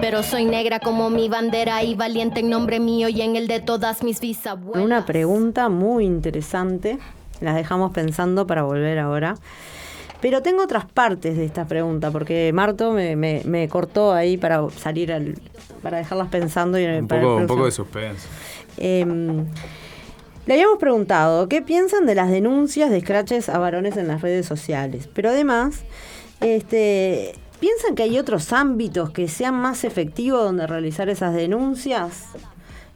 Pero soy negra como mi bandera y valiente en nombre mío y en el de todas mis bisabuelas. Una pregunta muy interesante. Las dejamos pensando para volver ahora. Pero tengo otras partes de esta pregunta, porque Marto me, me- me cortó ahí para salir al, para dejarlas pensando y Un para el poco, un poco de suspenso. Em, le habíamos preguntado qué piensan de las denuncias de scratches a varones en las redes sociales. Pero además, este, ¿piensan que hay otros ámbitos que sean más efectivos donde realizar esas denuncias?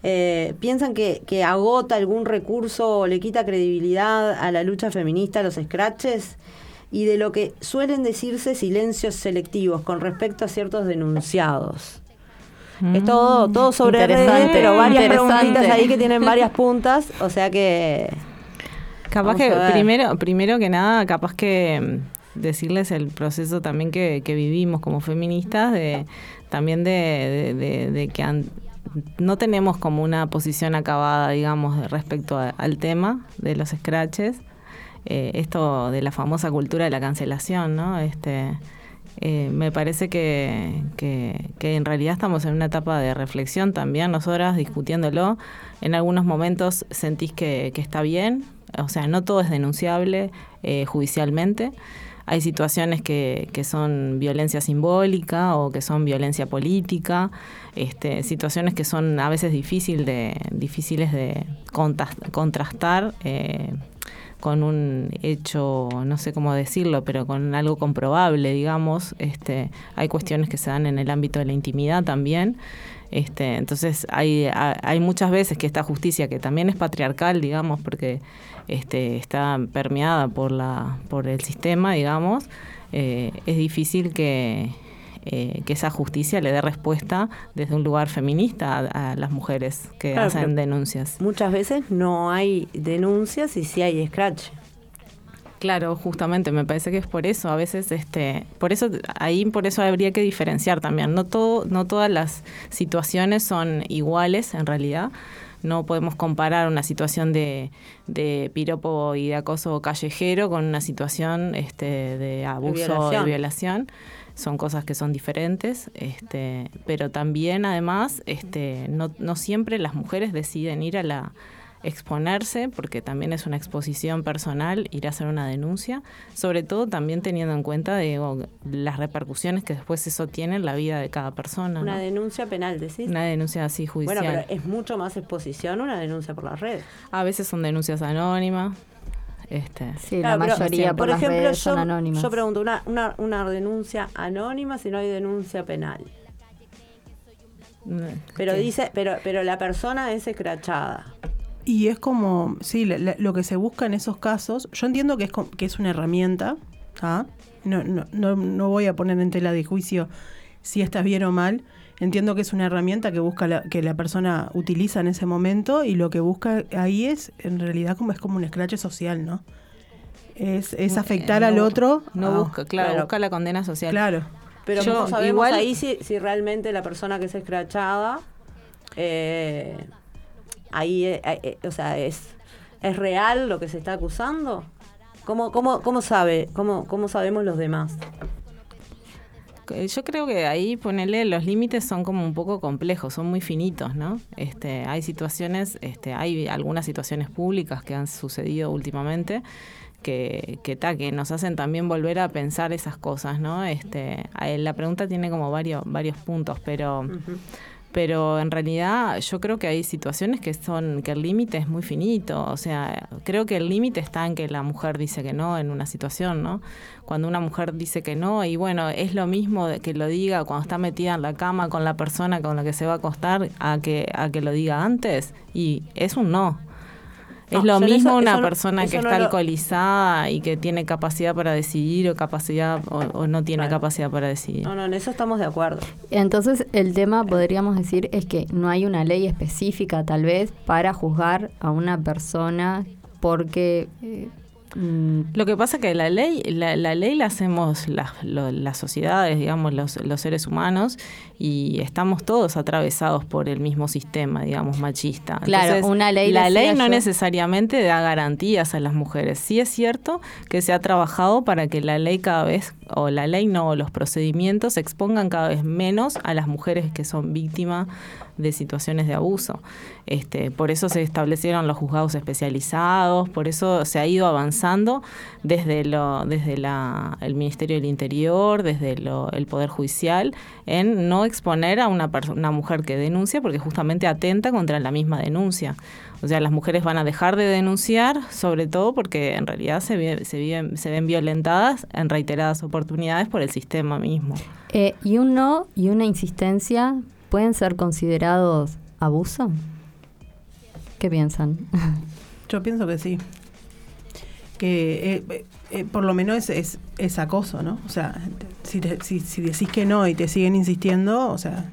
Eh, ¿Piensan que, que agota algún recurso o le quita credibilidad a la lucha feminista, a los scratches? Y de lo que suelen decirse silencios selectivos con respecto a ciertos denunciados. Es todo, todo sobre redes, pero varias preguntitas ahí que tienen varias puntas, o sea que... Capaz que primero, primero que nada, capaz que mm, decirles el proceso también que, que vivimos como feministas, de también de, que an- no tenemos como una posición acabada, digamos, respecto a- al tema de los scratches. Eh, esto de la famosa cultura de la cancelación, ¿no? Este, eh, me parece que, que- que en realidad estamos en una etapa de reflexión también, nosotras discutiéndolo. En algunos momentos sentís que, que está bien, o sea, no todo es denunciable eh, judicialmente. Hay situaciones que, que son violencia simbólica o que son violencia política, este, situaciones que son a veces difícil de, difíciles de contrastar. eh, con un hecho, no sé cómo decirlo, pero con algo comprobable, digamos. Este, hay cuestiones que se dan en el ámbito de la intimidad también. Este, entonces hay, ha- hay muchas veces que esta justicia, que también es patriarcal, digamos, porque este, está permeada por, la, por el sistema, digamos, eh, es difícil que, eh, que esa justicia le dé respuesta desde un lugar feminista a, a las mujeres que Claro, hacen denuncias. Muchas veces no hay denuncias y sí hay scratch. Claro, justamente, me parece que es por eso, a veces, este, por eso, ahí por eso habría que diferenciar también. No todo, no todas las situaciones son iguales en realidad. No podemos comparar una situación de, de piropo y de acoso callejero con una situación este, de abuso violación. de violación. Son cosas que son diferentes, este, pero también además este, no, no siempre las mujeres deciden ir a la exponerse, porque también es una exposición personal, ir a hacer una denuncia, sobre todo también teniendo en cuenta digo, las repercusiones que después eso tiene en la vida de cada persona. Una ¿no? denuncia penal, decís. Una denuncia así judicial. bueno, pero es mucho más exposición una denuncia por las redes. A veces son denuncias anónimas. Este, Sí, Claro, la pero, mayoría por, por las ejemplo, redes yo, son anónimas. yo pregunto, una, una, una denuncia anónima si no hay denuncia penal. Pero ¿qué? dice, pero, pero la persona es escrachada. Y es como, sí, la- la- lo que se busca en esos casos, yo entiendo que es, que es una herramienta, ¿ah? no, no, no, no voy a poner en tela de juicio si está bien o mal, entiendo que es una herramienta que busca la, que la persona utiliza en ese momento y lo que busca ahí es, en realidad, como es como un escrache social, ¿no? Es, es afectar Eh, al no- otro. No ah, busca, claro, claro. busca la condena social. Claro. Pero Yo ¿cómo sabemos igual- ahí si, si realmente la persona que es escrachada, eh, ahí, eh, eh, o sea, es, es real lo que se está acusando? ¿Cómo, cómo, cómo sabe? ¿Cómo, ¿Cómo sabemos los demás? Eh, Yo creo que ahí ponerle los límites son como un poco complejos, son muy finitos, ¿no? Este, hay situaciones, este, hay algunas situaciones públicas que han sucedido últimamente que, que, ta, que nos hacen también volver a pensar esas cosas, ¿no? Este, eh, la pregunta tiene como varios, varios puntos, pero pero en realidad yo creo que hay situaciones que son que el límite es muy finito. O sea creo que el límite está en que la mujer dice que no en una situación no cuando una mujer dice que no y bueno es lo mismo que lo diga cuando está metida en la cama con la persona con la que se va a acostar a que a que lo diga antes y es un no Es lo mismo eso- una eso persona eso que no está lo- alcoholizada y que tiene capacidad para decidir o capacidad o, o no tiene Claro. capacidad para decidir. No, no, en eso estamos de acuerdo. Entonces el tema podríamos decir es que no hay una ley específica tal vez para juzgar a una persona porque eh, Lo que pasa que la ley, la, la ley la hacemos las, lo- las sociedades, digamos, los, los seres humanos, y estamos todos atravesados por el mismo sistema, digamos, machista. Claro, una ley, La ley no yo- necesariamente da garantías a las mujeres. Sí es cierto que se ha trabajado para que la ley cada vez, o la ley no, o los procedimientos expongan cada vez menos a las mujeres que son víctimas de situaciones de abuso. Este, por eso se establecieron los juzgados especializados, por eso se ha ido avanzando desde lo, desde la, el Ministerio del Interior, desde lo, el Poder Judicial, en no exponer a una, una mujer que denuncia, porque justamente atenta contra la misma denuncia. O sea, las mujeres van a dejar de denunciar, sobre todo porque en realidad se, viven- se ven violentadas en reiteradas oportunidades por el sistema mismo. eh, y un no y una insistencia pueden ser considerados abuso. ¿Qué piensan? Yo pienso que sí. Que eh, eh, eh, por lo menos es, es, acoso, ¿no? O sea, si, te- si, si decís que no y te siguen insistiendo, o sea,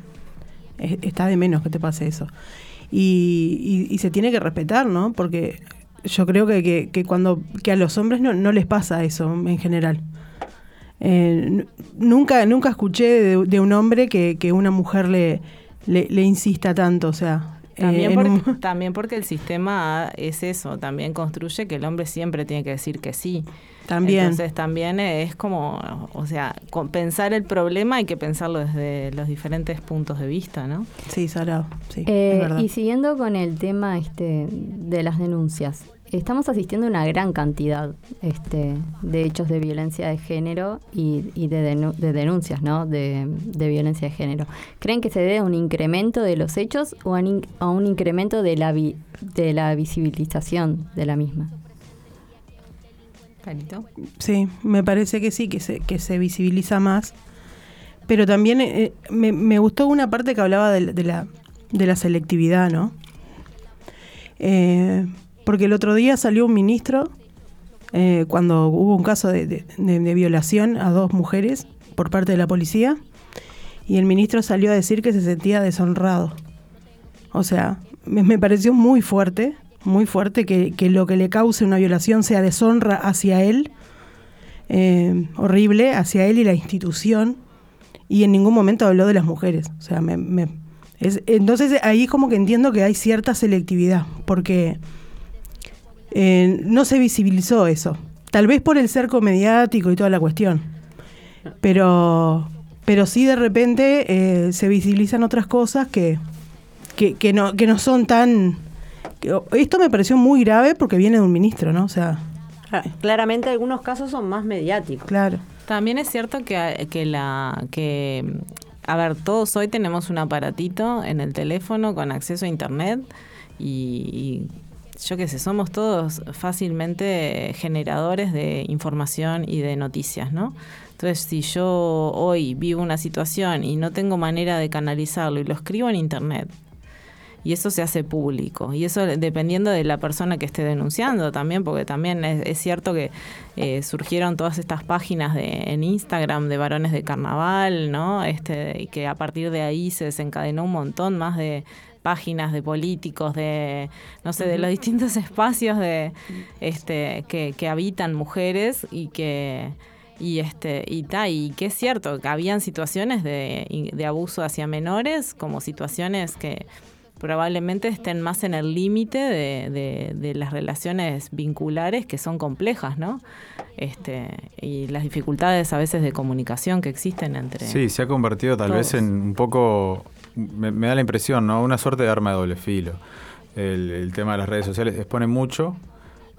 es- está de menos que te pase eso. Y, y- y se tiene que respetar, ¿no? Porque yo creo que, que, que cuando que a los hombres no, no les pasa eso en general. Eh, nunca, nunca escuché de, de un hombre que, que una mujer le, le, le insista tanto, o sea. eh, También, un- porque, también porque el sistema es eso, también construye que el hombre siempre tiene que decir que sí. También. Entonces también es como, o sea, con- pensar el problema hay que pensarlo desde los diferentes puntos de vista, ¿no? Sí, salado, sí, Eh, es verdad. y siguiendo con el tema este, de las denuncias, estamos asistiendo a una gran cantidad este, de hechos de violencia de género y, y de, denu- de denuncias ¿no? de, de violencia de género. ¿Creen que se debe a un incremento de los hechos o a, un in- a un incremento de la, vi- de la visibilización de la misma? Carito. Sí, me parece que sí, que se, que se visibiliza más. Pero también eh, me, me gustó una parte que hablaba de, la- de la, de la selectividad, ¿no? Eh, porque el otro día salió un ministro eh, cuando hubo un caso de, violación a dos mujeres por parte de la policía y el ministro salió a decir que se sentía deshonrado. O sea, me, me pareció muy fuerte, muy fuerte que, que lo que le cause una violación sea deshonra hacia él, eh, horrible, hacia él y la institución, y en ningún momento habló de las mujeres. O sea, me, me- es- entonces ahí como que entiendo que hay cierta selectividad, porque eh, no se visibilizó eso. Tal vez por el cerco mediático y toda la cuestión. Pero, pero sí de repente eh, se visibilizan otras cosas que, que, que no, que no son tan... que- esto me pareció muy grave porque viene de un ministro, ¿no? O sea, Ah, Claramente algunos casos son más mediáticos. claro. También es cierto que, que la que a ver, todos hoy tenemos un aparatito en el teléfono con acceso a internet y, y yo qué sé, somos todos fácilmente generadores de información y de noticias, ¿no? Entonces, si yo hoy vivo una situación y no tengo manera de canalizarlo y lo escribo en internet, y eso se hace público. Y eso dependiendo de la persona que esté denunciando también, porque también es, cierto que eh, surgieron todas estas páginas de, en Instagram de varones de carnaval, ¿no? Este, y que a partir de ahí se desencadenó un montón más de páginas de políticos, de, no sé, de los distintos espacios de este que, que habitan mujeres y que y este y ta, y que es cierto que habían situaciones de, de abuso hacia menores como situaciones que probablemente estén más en el límite de, de, de, las relaciones vinculares que son complejas, ¿no? Este, y las dificultades a veces de comunicación que existen entre. Sí, se ha convertido tal todos. vez en un poco. Me, me, da la impresión, ¿no? Una suerte de arma de doble filo. El, el tema de las redes sociales expone mucho.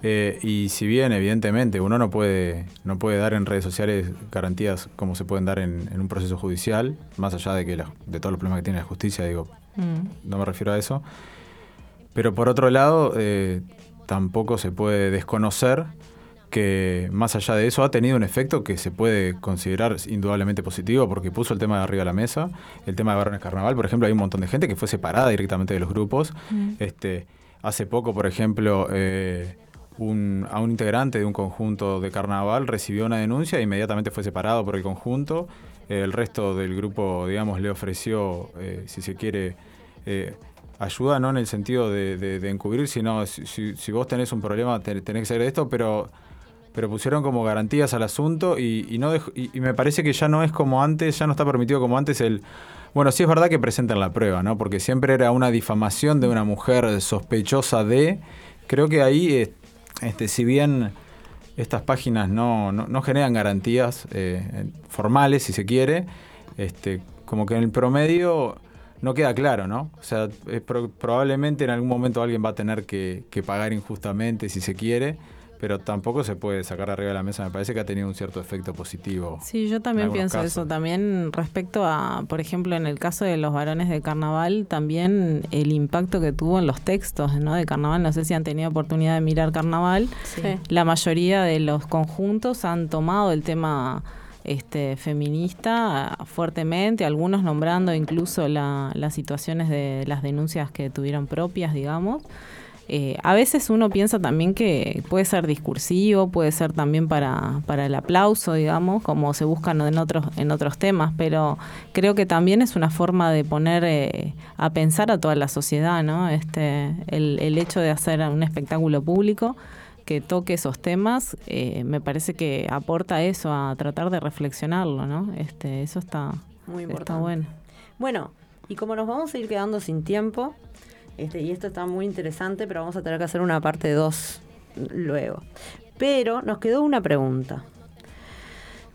Eh, y si bien, evidentemente, uno no puede, no puede dar en redes sociales garantías como se pueden dar en, en un proceso judicial, más allá de que la, de todos los problemas que tiene la justicia, digo, Mm. no me refiero a eso. Pero por otro lado, eh, tampoco se puede desconocer que más allá de eso ha tenido un efecto que se puede considerar indudablemente positivo porque puso el tema de arriba de la mesa. El tema de Varones Carnaval, por ejemplo, hay un montón de gente que fue separada directamente de los grupos. Mm. Este, hace poco, por ejemplo, eh, un, a un integrante de un conjunto de carnaval recibió una denuncia e inmediatamente fue separado por el conjunto. el resto del grupo, digamos, le ofreció, eh, si se quiere, eh, ayuda, no en el sentido de, de- encubrir, sino si, si, vos tenés un problema, tenés que hacer esto, pero pero pusieron como garantías al asunto y, no y, me parece que ya no es como antes, ya no está permitido como antes el... Bueno, sí es verdad que presenten la prueba, ¿no? Porque siempre era una difamación de una mujer sospechosa de... Creo que ahí, este, si bien estas páginas no, no, generan garantías eh, formales, si se quiere, este, como que en el promedio no queda claro, ¿no? O sea, probablemente en algún momento alguien va a tener que pagar injustamente, si se quiere pero tampoco se puede sacar arriba de la mesa. Me parece que ha tenido un cierto efecto positivo. Sí, yo también pienso eso. También respecto a, por ejemplo, en el caso de los varones de carnaval, también el impacto que tuvo en los textos ¿no? de carnaval. No sé si han tenido oportunidad de mirar carnaval. La mayoría de los conjuntos han tomado el tema este, feminista fuertemente, algunos nombrando incluso la, las situaciones de las denuncias que tuvieron propias, digamos. Eh, a veces uno piensa también que puede ser discursivo, puede ser también para, para el aplauso, digamos, como se buscan en otros, en otros temas, pero creo que también es una forma de poner eh, a pensar a toda la sociedad, ¿no? Este, el, el hecho de hacer un espectáculo público que toque esos temas, eh, me parece que aporta eso, a tratar de reflexionarlo, ¿no? Este, eso está, Muy importante. está bueno. Bueno, y como nos vamos a ir quedando sin tiempo, este, y esto está muy interesante, pero vamos a tener que hacer una parte 2 luego. Pero nos quedó una pregunta.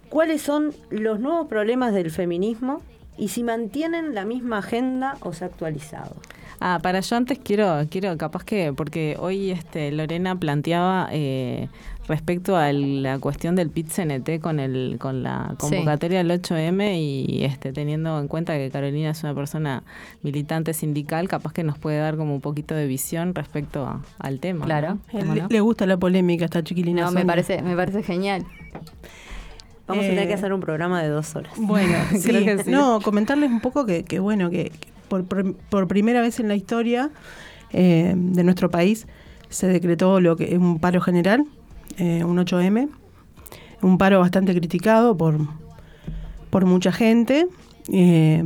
¿Cuáles son los nuevos problemas del feminismo y si mantienen la misma agenda o se ha actualizado? Ah, para yo antes quiero, quiero capaz que, porque hoy este Lorena planteaba eh, respecto a la cuestión del PIT-CNT con el con la convocatoria del 8M y este teniendo en cuenta que Carolina es una persona militante sindical, capaz que nos puede dar como un poquito de visión respecto al tema. Claro. Le, gusta la polémica esta chiquilina. No, me parece, me parece genial. Vamos a tener que eh, hacer un programa de dos horas. Bueno, sí. No, comentarles un poco que, que bueno, que, por, primera vez en la historia eh, de nuestro país se decretó un paro general, eh, un 8M, un paro bastante criticado por, por mucha gente. Eh,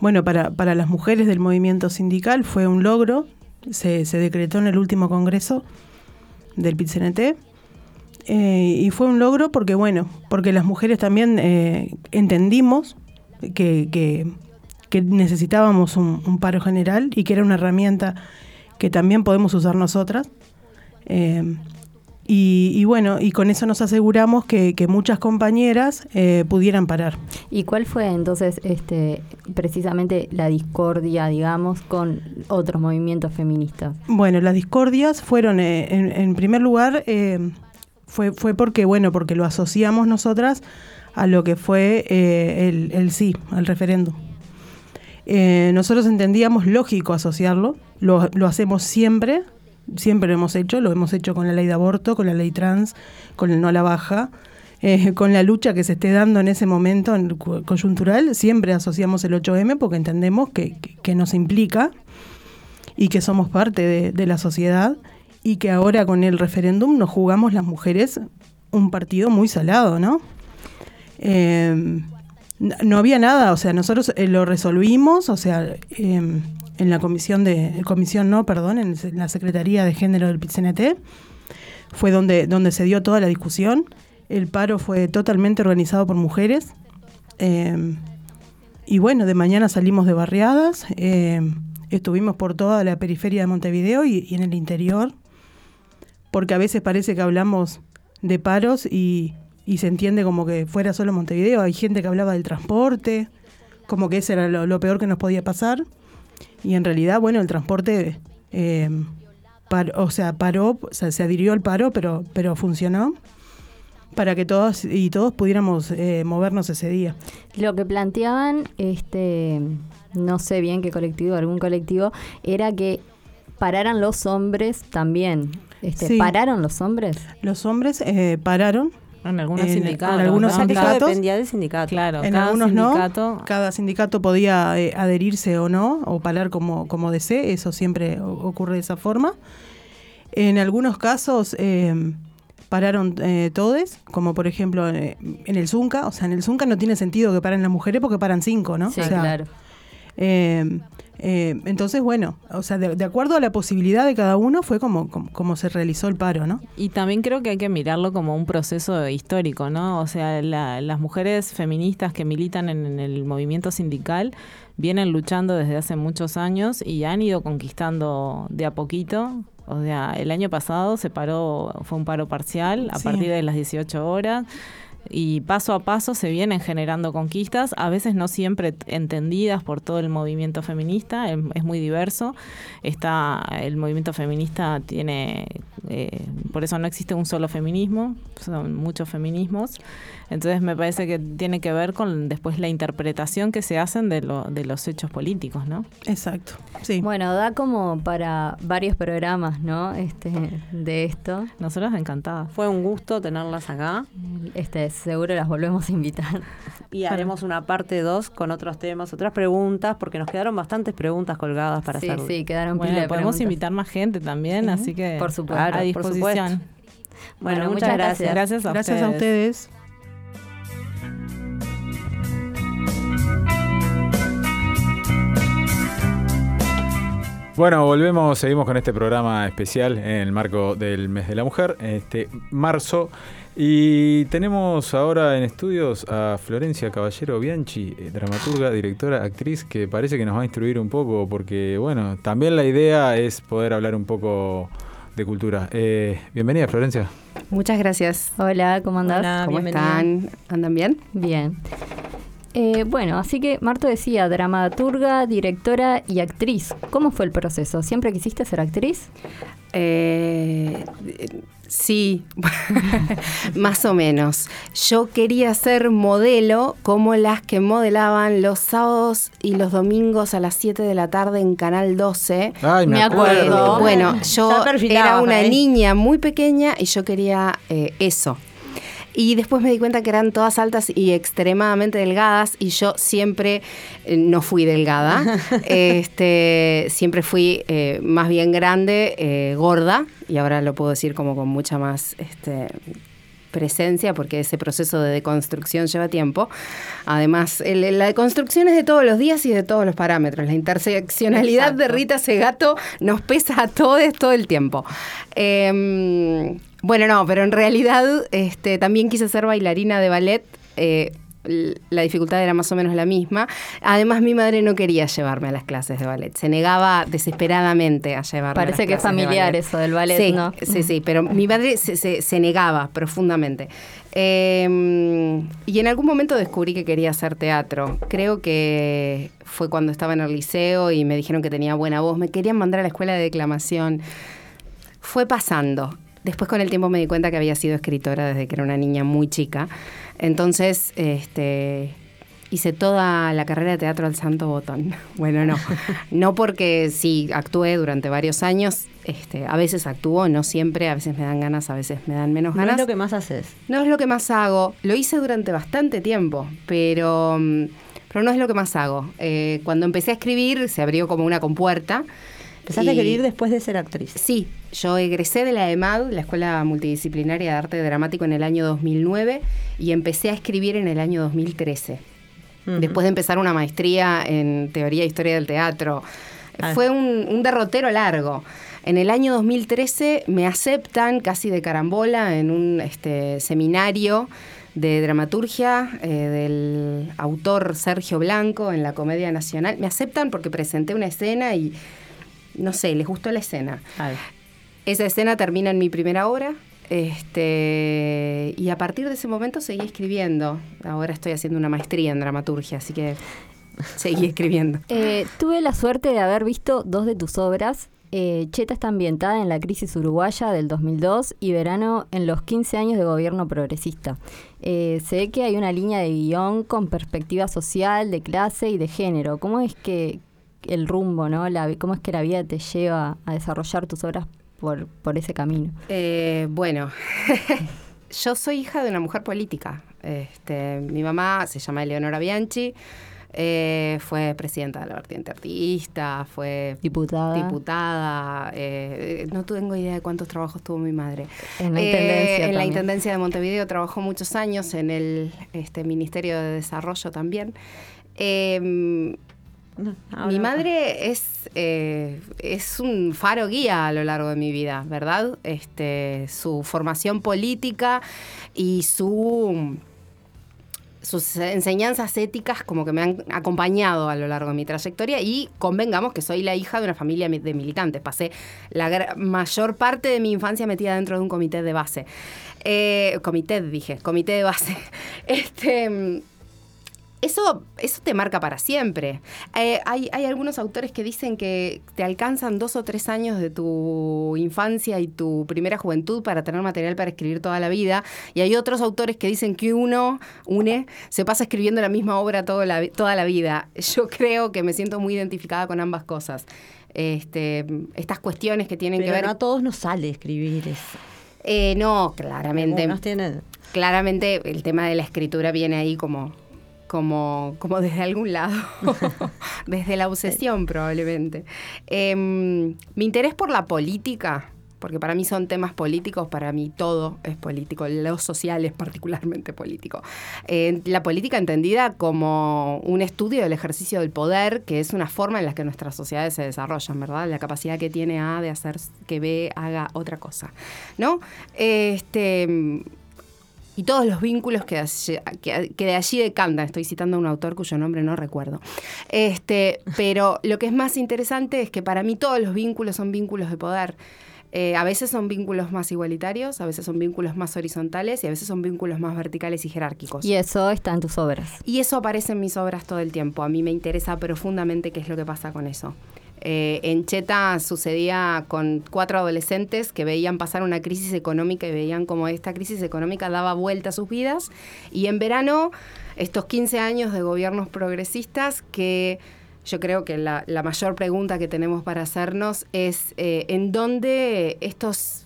bueno, para, para las mujeres del movimiento sindical fue un logro, se, se decretó en el último congreso del PIT-CNT. y fue un logro porque, bueno, porque las mujeres también entendimos que, que necesitábamos un, paro general y que era una herramienta que también podemos usar nosotras. Eh, y, bueno, y con eso nos aseguramos que, muchas compañeras eh, pudieran parar. ¿Y cuál fue entonces este precisamente la discordia, digamos, con otros movimientos feministas? Bueno, las discordias fueron, eh, en, primer lugar, fue, fue porque, bueno, porque lo asociamos nosotras a lo que fue el, el sí, al referéndum. Eh, nosotros entendíamos lógico asociarlo, lo, hacemos siempre, siempre lo hemos hecho, lo hemos hecho con la ley de aborto, con la ley trans, con el no a la baja, eh, con la lucha que se esté dando en ese momento en, coyuntural, siempre asociamos el 8M porque entendemos que, nos implica y que somos parte de, la sociedad y que ahora con el referéndum nos jugamos las mujeres un partido muy salado, ¿no? Eh, no había nada, o sea, nosotros eh, lo resolvimos, o sea, em, en la comisión de, comisión no, perdón, en la Secretaría de Género del PCNT, fue donde, donde se dio toda la discusión. El paro fue totalmente organizado por mujeres. Em, y bueno, de mañana salimos de barriadas, em, estuvimos por toda la periferia de Montevideo y, y en el interior, porque a veces parece que hablamos de paros y, y se entiende como que fuera solo Montevideo. Hay gente que hablaba del transporte, como que ese era lo, peor que nos podía pasar. Y en realidad, bueno, el transporte, eh, o sea, paró, o sea, se adhirió al paro, pero, pero funcionó para que todos y todos pudiéramos eh, movernos ese día. Lo que planteaban, este, no sé bien qué colectivo, algún colectivo, era que pararan los hombres también. Este, ¿Pararon los hombres? Los hombres eh, pararon En algunos En- sindicatos. en algunos sindicatos. dependía del sindicato. Claro, En cada algunos sindicato. no, cada sindicato podía eh, adherirse o no, o parar como, como desee, eso siempre ocurre de esa forma. En algunos casos eh, pararon eh, todes, como por ejemplo eh, en el Zunca, o sea, en el Zunca no tiene sentido que paren las mujeres porque paran cinco, ¿no? Sí, O sea, claro. Eh, entonces, bueno, o sea, de, de acuerdo a la posibilidad de cada uno fue como, como, como se realizó el paro, ¿no? Y también creo que hay que mirarlo como un proceso histórico, ¿no? O sea, la- las mujeres feministas que militan en, en el movimiento sindical vienen luchando desde hace muchos años y han ido conquistando de a poquito. O sea, el año pasado se paró, fue un paro parcial a Sí. partir de las 18 horas. Y paso a paso se vienen generando conquistas, a veces no siempre entendidas por todo el movimiento feminista, em- es muy diverso. Está, el movimiento feminista tiene, eh, por eso no existe un solo feminismo, son muchos feminismos. Entonces me parece que tiene que ver con después la interpretación que se hacen de, lo, de los hechos políticos, ¿no? Exacto, sí. Bueno, da como para varios programas, ¿no? Este, de esto. Nosotros encantadas. Fue un gusto tenerlas acá Este, seguro las volvemos a invitar. y haremos una parte 2 con otros temas, otras preguntas, porque nos quedaron bastantes preguntas colgadas para sí, hacer. sí, quedaron Bueno, podemos preguntas. invitar más gente también, así que Por supuesto. a Por supuesto. disposición. Bueno, Bueno, muchas muchas gracias. Gracias a Gracias a ustedes. Bueno, volvemos, seguimos con este programa especial en el marco del mes de la mujer, este marzo. Y tenemos ahora en estudios a Florencia Caballero Bianchi, eh, dramaturga, directora, actriz, que parece que nos va a instruir un poco, porque bueno, también la idea es poder hablar un poco de cultura. Eh, bienvenida, Florencia. Muchas gracias. Hola, ¿cómo andás? Hola. ¿Cómo bienvenida. están? ¿Andan bien? Bien. Eh, bueno, así que Marto decía, dramaturga, directora y actriz. ¿Cómo fue el proceso? ¿Siempre quisiste ser actriz? Eh, sí, más o menos. Yo quería ser modelo como las que modelaban los sábados y los domingos a las 7 de la tarde en Canal 12. Ay, me, Me acuerdo. acuerdo. Bueno, yo era una niña muy pequeña y yo quería eh, eso. Y después me di cuenta que eran todas altas y extremadamente delgadas y yo siempre eh, no fui delgada. este, siempre fui eh, más bien grande, eh, gorda y ahora lo puedo decir como con mucha más este, presencia porque ese proceso de deconstrucción lleva tiempo. Además, el- la deconstrucción es de todos los días y de todos los parámetros. La interseccionalidad de. Rita Segato nos pesa a todos todo el tiempo. Eh, bueno, no, pero en realidad este, también quise ser bailarina de ballet. eh, la dificultad era más o menos la misma. Además, mi madre no quería llevarme a las clases de ballet. Se negaba desesperadamente a llevarme a las Parece que es de familiar eso del ballet, sí, ¿no? Sí, sí, pero mi madre se, se- se negaba profundamente. Eh, y en algún momento descubrí que quería hacer teatro. Creo que fue cuando estaba en el liceo y me dijeron que tenía buena voz. Me querían mandar a la escuela de declamación. Fue pasando. Después con el tiempo me di cuenta que había sido escritora desde que era una niña muy chica. Entonces, este, hice toda la carrera de teatro al santo botón. Bueno, no. No porque sí, actué durante varios años. Este, a veces actúo, no siempre, a veces me dan ganas, a veces me dan menos No ganas. es lo que más haces. No es lo que más hago. Lo hice durante bastante tiempo, pero, mm, pero no es lo que más hago. Eh, cuando empecé a escribir se abrió como una compuerta. Empezaste a y- escribir después de ser actriz. Sí, yo egresé de la EMAD, la Escuela Multidisciplinaria de Arte Dramático, en el año 2009 y empecé a escribir en el año 2013. Ujú. Después de empezar una maestría en Teoría e Historia del Teatro. Ah. Fue un, un derrotero largo. En el año 2013 me aceptan casi de carambola en un este, seminario de dramaturgia eh, del autor Sergio Blanco en la Comedia Nacional. Me aceptan porque presenté una escena y, no sé, les gustó la escena. Esa escena termina en mi primera obra. Este, y a partir de ese momento seguí escribiendo. Ahora estoy haciendo una maestría en dramaturgia, así que seguí escribiendo. Eh, tuve la suerte de haber visto dos de tus obras. Eh, Cheta está ambientada en la crisis uruguaya del 2002 y Verano en los 15 años de gobierno progresista. Eh, se ve que hay una línea de guion con perspectiva social, de clase y de género. ¿Cómo es que el rumbo, no? La, ¿Cómo es que la vida te lleva a desarrollar tus obras por, por ese camino? Eh, bueno, yo soy hija de una mujer política. Este, mi mamá se llama Eleonora Bianchi. eh, fue presidenta de la vertiente artista, fue Diputada. diputada. eh, no tengo idea de cuántos trabajos tuvo mi madre. En la Eh, intendencia En la. Intendencia de Montevideo trabajó muchos años, en el este, Ministerio de Desarrollo también. Ahora- mi madre es, eh, es un faro guía a lo largo de mi vida, ¿verdad? Este, su formación política y su sus enseñanzas éticas como que me han acompañado a lo largo de mi trayectoria y convengamos que soy la hija de una familia mi- de militantes. Pasé la mayor parte de mi infancia metida dentro de un comité de base. Eh, comité, dije, comité de base. Este, eso, eso te marca para siempre. Eh, hay, hay algunos autores que dicen que te alcanzan dos o tres años de tu infancia y tu primera juventud para tener material para escribir toda la vida. Y hay otros autores que dicen que uno, une, se pasa escribiendo la misma obra toda la, toda la vida. Yo creo que me siento muy identificada con ambas cosas. Este, estas cuestiones que tienen Pero que ver... no a todos nos sale escribir eso. Eh, no, claramente. Algunos tienen... Claramente el tema de la escritura viene ahí como, como, como desde algún lado, desde la obsesión probablemente. Em, mi interés por la política, porque para mí son temas políticos, para mí todo es político, lo social es particularmente político. Eh, la política entendida como un estudio del ejercicio del poder, que es una forma en la que nuestras sociedades se desarrollan, ¿verdad? La capacidad que tiene A de hacer que B haga otra cosa, ¿no? Este y todos los vínculos que, que de allí decantan. Estoy citando a un autor cuyo nombre no recuerdo. Este, pero lo que es más interesante es que para mí todos los vínculos son vínculos de poder. Eh, a veces son vínculos más igualitarios, a veces son vínculos más horizontales y a veces son vínculos más verticales y jerárquicos. Y eso está en tus obras. Y eso aparece en mis obras todo el tiempo. A mí me interesa profundamente qué es lo que pasa con eso. Eh, en Cheta sucedía con cuatro adolescentes que veían pasar una crisis económica y veían como esta crisis económica daba vuelta a sus vidas. Y en verano, estos 15 años de gobiernos progresistas que yo creo que la, la mayor pregunta que tenemos para hacernos es eh, en dónde estos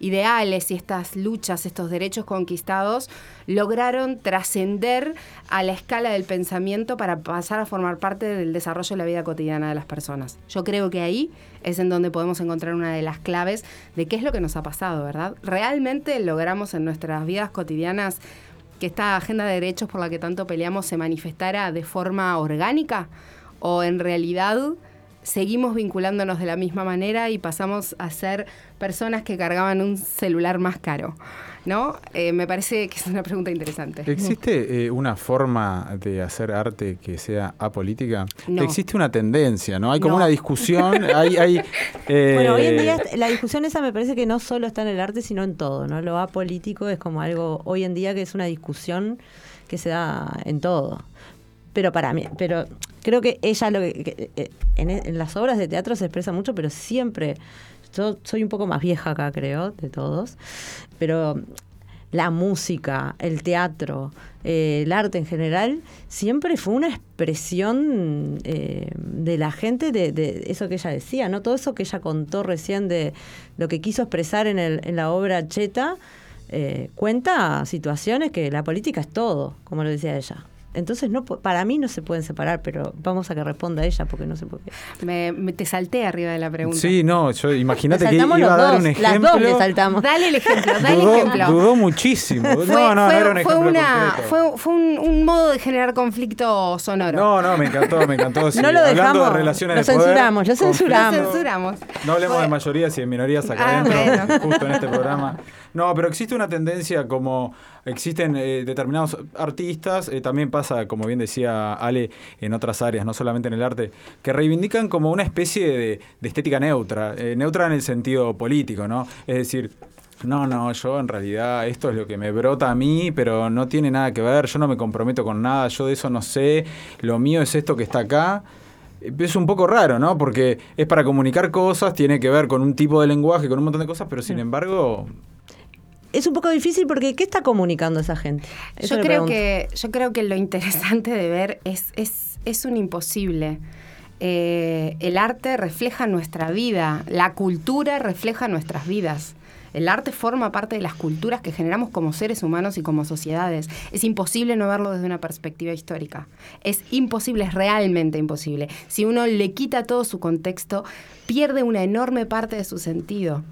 ideales y estas luchas, estos derechos conquistados, lograron trascender a la escala del pensamiento para pasar a formar parte del desarrollo de la vida cotidiana de las personas. Yo creo que ahí es en donde podemos encontrar una de las claves de qué es lo que nos ha pasado, ¿verdad? ¿Realmente logramos en nuestras vidas cotidianas que esta agenda de derechos por la que tanto peleamos se manifestara de forma orgánica? ¿O en realidad seguimos vinculándonos de la misma manera y pasamos a ser personas que cargaban un celular más caro? ¿No? Eh, me parece que es una pregunta interesante. ¿Existe eh, una forma de hacer arte que sea apolítica? No. Existe una tendencia, ¿no? Hay como No. una discusión, hay... hay eh, Bueno, hoy en día la discusión esa me parece que no solo está en el arte, sino en todo, ¿no? Lo apolítico es como algo hoy en día que es una discusión que se da en todo. Pero para mí, pero creo que ella lo que, eh, en, las obras de teatro se expresa mucho, pero siempre yo soy un poco más vieja acá, creo, de todos, pero la música, el teatro, eh, el arte en general, siempre fue una expresión eh, de la gente de, de eso que ella decía, ¿no? Todo eso que ella contó recién de lo que quiso expresar en, el, en la obra Cheta, cuenta situaciones que la política es todo, como lo decía ella. Entonces, no, pu- para mí no se pueden separar, pero vamos a que responda ella porque no sé por qué. Me, me- te salté arriba de la pregunta. Sí, no, yo imagínate que Saltamos iba a dar dos, un las ejemplo. dos le saltamos. Dale el ejemplo, dale el ejemplo. dudó muchísimo. Fue, no, no, fue- no era un fue ejemplo una, concreto. fue, fue un, un modo de generar conflicto sonoro. No, no, me encantó, me encantó. sí. No lo Hablando dejamos, de relaciones lo de poder, censuramos, lo censuramos. Lo censuramos. No hablemos Fue- de mayorías y de minorías acá Ah, adentro, bueno. justo en este programa. No, pero existe una tendencia como existen eh, determinados artistas, eh, también pasa, como bien decía Ale, en otras áreas, no solamente en el arte, que reivindican como una especie de, de estética neutra, eh, neutra en el sentido político, ¿no? Es decir, no, no, yo en realidad esto es lo que me brota a mí, pero no tiene nada que ver, yo no me comprometo con nada, yo de eso no sé, lo mío es esto que está acá. Es un poco raro, ¿no? Porque es para comunicar cosas, tiene que ver con un tipo de lenguaje, con un montón de cosas, pero sin embargo, Es un poco difícil porque ¿qué está comunicando esa gente? Eso Yo creo, que, yo creo que lo interesante de ver es, es, es un imposible. Eh, el arte refleja nuestra vida, la cultura refleja nuestras vidas. El arte forma parte de las culturas que generamos como seres humanos y como sociedades. Es imposible no verlo desde una perspectiva histórica. Es imposible, es realmente imposible. Si uno le quita todo su contexto, pierde una enorme parte de su sentido.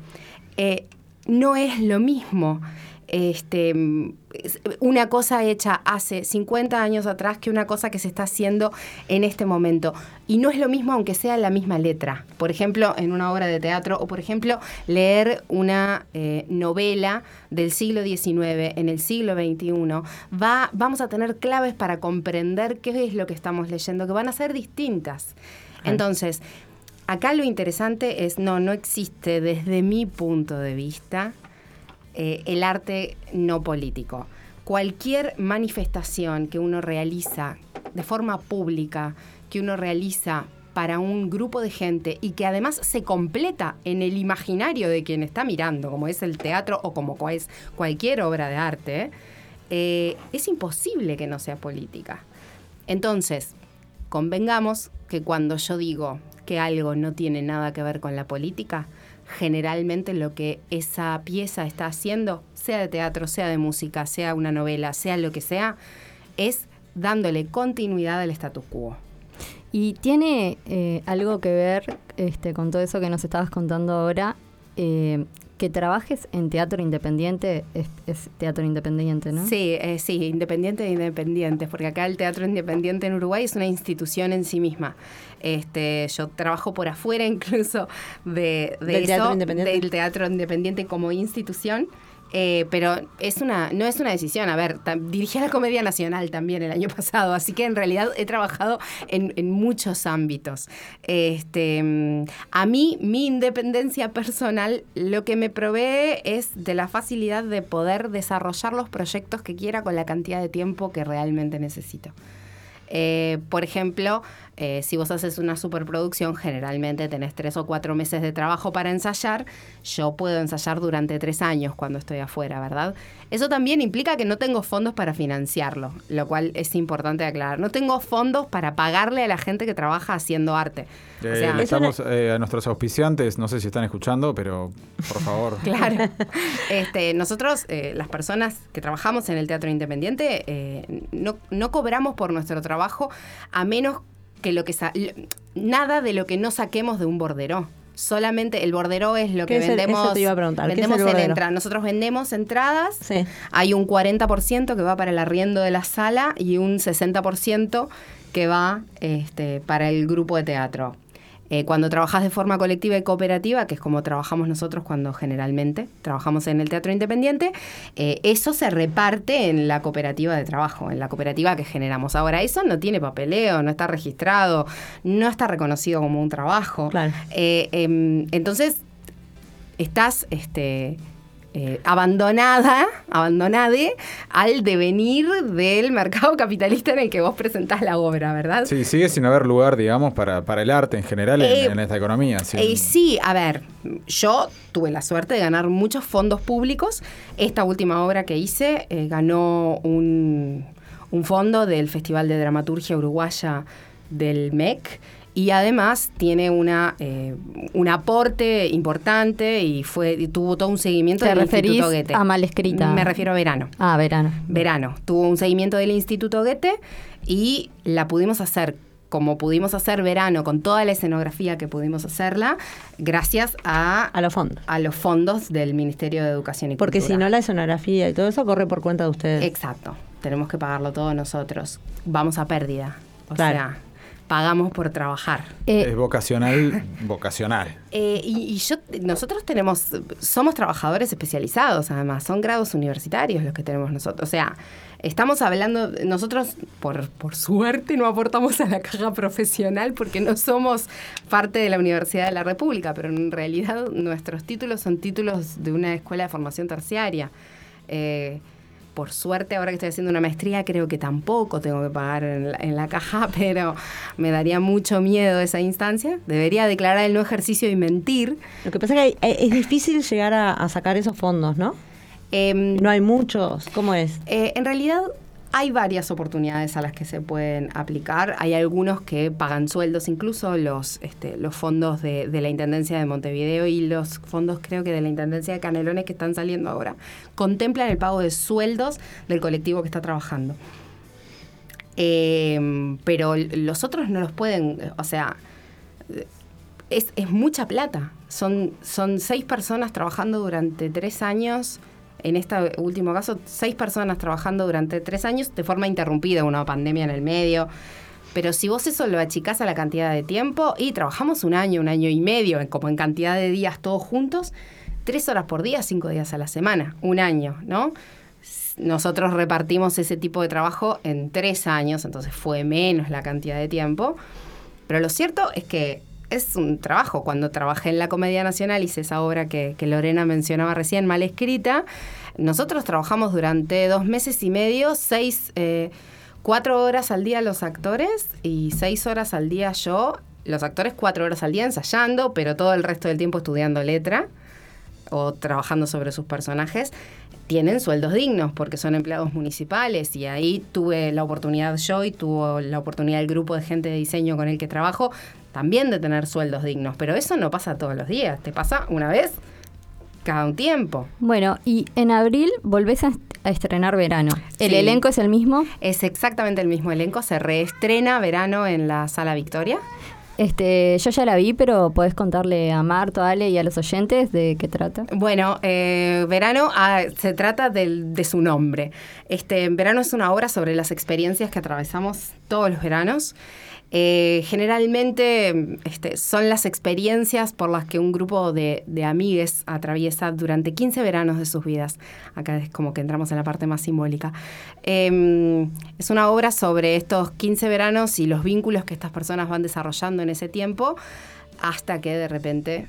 Eh, no es lo mismo este, una cosa hecha hace 50 años atrás que una cosa que se está haciendo en este momento. Y no es lo mismo aunque sea la misma letra. Por ejemplo, en una obra de teatro o, por ejemplo, leer una eh, novela del siglo XIX en el siglo XXI, va, vamos a tener claves para comprender qué es lo que estamos leyendo, que van a ser distintas. Entonces, acá lo interesante es, no, no existe desde mi punto de vista eh, el arte no político. Cualquier manifestación que uno realiza de forma pública, que uno realiza para un grupo de gente y que además se completa en el imaginario de quien está mirando, como es el teatro o como es cualquier obra de arte, eh, es imposible que no sea política. Entonces, convengamos que cuando yo digo que algo no tiene nada que ver con la política, generalmente lo que esa pieza está haciendo, sea de teatro, sea de música, sea una novela, sea lo que sea, es dándole continuidad al status quo. Y tiene eh, algo que ver este, con todo eso que nos estabas contando ahora, eh, que trabajes en teatro independiente es, teatro independiente, ¿no? Sí, eh, sí, independiente de independientes, porque acá el teatro independiente en Uruguay es una institución en sí misma. Este, yo trabajo por afuera incluso de, de ¿Del teatro independiente? del teatro independiente como institución. Eh, pero es una, no es una decisión. A ver, dirigí a la Comedia Nacional también el año pasado, así que en realidad he trabajado en, muchos ámbitos. Este, a mí, mi independencia personal, lo que me provee es de la facilidad de poder desarrollar los proyectos que quiera con la cantidad de tiempo que realmente necesito. Eh, por ejemplo, eh, si vos haces una superproducción, generalmente tenés tres o cuatro meses de trabajo para ensayar. Yo puedo ensayar durante tres años cuando estoy afuera, ¿verdad? Eso también implica que no tengo fondos para financiarlo, lo cual es importante aclarar. No tengo fondos para pagarle a la gente que trabaja haciendo arte. Eh, estamos a nuestros auspiciantes, no sé si están escuchando, pero por favor. claro. Este, nosotros, las personas que trabajamos en el teatro independiente, no, no cobramos por nuestro trabajo a menos que lo que nada de lo que no saquemos de un bordero. Solamente el bordero es lo que vendemos. te iba a preguntar. Vendemos en entrada. Nosotros vendemos entradas. Hay un 40% que va para el arriendo de la sala y un 60% que va este, para el grupo de teatro. Eh, cuando trabajas de forma colectiva y cooperativa, que es como trabajamos nosotros cuando generalmente trabajamos en el teatro independiente, eh, eso se reparte en la cooperativa de trabajo, en la cooperativa que generamos. Ahora, eso no tiene papeleo, no está registrado, no está reconocido como un trabajo. Eh, em, entonces, estás este, eh, abandonada, abandonade al devenir del mercado capitalista en el que vos presentás la obra, ¿verdad? Sí, sigue sin haber lugar, digamos, para, para el arte en general en, eh, esta economía. Sí. Eh, sí, a ver, yo tuve la suerte de ganar muchos fondos públicos. Esta última obra que hice ganó un, un fondo del Festival de Dramaturgia Uruguaya del MEC y además tiene una eh, un aporte importante y fue tuvo todo un seguimiento del Instituto Goethe. a mal escrita? Me refiero a verano. Ah, verano. Verano. Tuvo un seguimiento del Instituto Goethe y la pudimos hacer como pudimos hacer verano con toda la escenografía que pudimos hacerla, gracias a, a los fondos. A los fondos del Ministerio de Educación y Porque Cultura. si no, la escenografía y todo eso corre por cuenta de ustedes. Exacto. Tenemos que pagarlo todo nosotros. Vamos a pérdida. O sea, pagamos por trabajar. es vocacional, vocacional. Eh, y, yo, nosotros tenemos, somos trabajadores especializados, además, son grados universitarios los que tenemos nosotros. O sea, estamos hablando, nosotros por, por suerte no aportamos a la caja profesional porque no somos parte de la Universidad de la República, pero en realidad nuestros títulos son títulos de una escuela de formación terciaria. Eh, por suerte, ahora que estoy haciendo una maestría, creo que tampoco tengo que pagar en la, caja, pero me daría mucho miedo esa instancia. Debería declarar el no ejercicio y mentir. Lo que pasa es que es difícil llegar a, sacar esos fondos, ¿no? Em, no hay muchos. ¿Cómo es? Eh, en realidad, Hay varias oportunidades a las que se pueden aplicar. Hay algunos que pagan sueldos, incluso los, este, los fondos de, de la Intendencia de Montevideo y los fondos creo que de la Intendencia de Canelones que están saliendo ahora. Contemplan el pago de sueldos del colectivo que está trabajando. Eh, pero los otros no los pueden, o sea, es, es mucha plata. Son, son seis personas trabajando durante tres años. En este último caso, seis personas trabajando durante tres años de forma interrumpida, una pandemia en el medio. Pero si vos eso lo achicás a la cantidad de tiempo, y trabajamos un año, un año y medio, como en cantidad de días todos juntos, tres horas por día, cinco días a la semana, un año, ¿no? Nosotros repartimos ese tipo de trabajo en tres años, entonces fue menos la cantidad de tiempo. Pero lo cierto es que es un trabajo. Cuando trabajé en la Comedia Nacional, hice esa obra que, Lorena mencionaba recién, mal escrita. Nosotros trabajamos durante dos meses y medio, seis, eh, cuatro horas al día los actores y seis horas al día yo. Los actores cuatro horas al día ensayando, pero todo el resto del tiempo estudiando letra o trabajando sobre sus personajes, tienen sueldos dignos porque son empleados municipales y ahí tuve la oportunidad yo y tuvo la oportunidad el grupo de gente de diseño con el que trabajo también de tener sueldos dignos, pero eso no pasa todos los días, te pasa una vez cada un tiempo. Bueno, y en abril volvés a, est- a estrenar verano. ¿El Sí. elenco es el mismo? Es exactamente el mismo elenco, se reestrena verano en la Sala Victoria. Este, yo ya la vi, pero podés contarle a Marto, a Ale y a los oyentes de qué trata. Bueno, eh, Verano ah, se trata del- de su nombre. Este, Verano es una obra sobre las experiencias que atravesamos todos los veranos. Eh, generalmente este, son las experiencias por las que un grupo de, de amigues atraviesa durante 15 veranos de sus vidas. Acá es como que entramos en la parte más simbólica. Eh, es una obra sobre estos 15 veranos y los vínculos que estas personas van desarrollando en ese tiempo hasta que de repente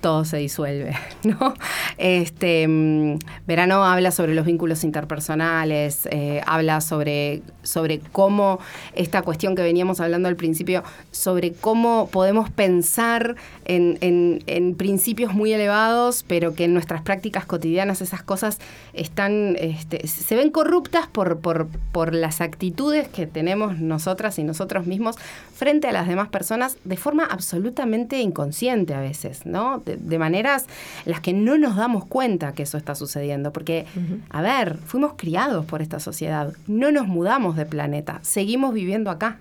todo se disuelve, ¿no? Este, mm, Verano habla sobre los vínculos interpersonales, eh, habla sobre, sobre cómo esta cuestión que veníamos hablando al principio, sobre cómo podemos pensar en, en- en principios muy elevados, pero que en nuestras prácticas cotidianas esas cosas están, este, se ven corruptas por, por, por las actitudes que tenemos nosotras y nosotros mismos frente a las demás personas de forma absolutamente inconsciente a veces, ¿no? De, de maneras en las que no nos damos cuenta que eso está sucediendo. Porque, a ver, fuimos criados por esta sociedad, no nos mudamos de planeta, seguimos viviendo acá.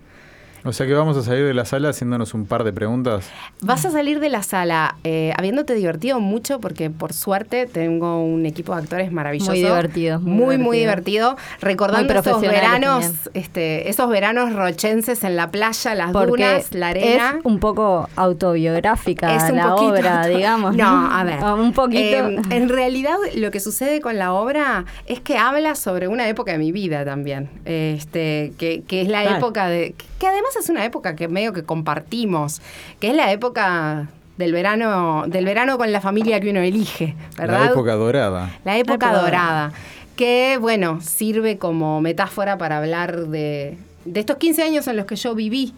O sea que vamos a salir de la sala haciéndonos un par de preguntas. Vas a salir de la sala eh, habiéndote divertido mucho porque por suerte tengo un equipo de actores maravilloso. Muy divertido, muy Muy, muy divertido. Recordando Muy esos veranos, este, esos veranos rochenses en la playa, las Porque dunas, la arena. es un poco autobiográfica Es un la poquito obra, auto- digamos. No, a ver. Un poquito. Eh, en realidad, lo que sucede con la obra es que habla sobre una época de mi vida también. Este, que, que es la Claro. época de. Que además es una época que medio que compartimos. Que es la época del verano, del verano con la familia que uno elige, ¿verdad? La época dorada. La época época dorada. Que, bueno, sirve como metáfora para hablar de, de estos 15 años en los que yo viví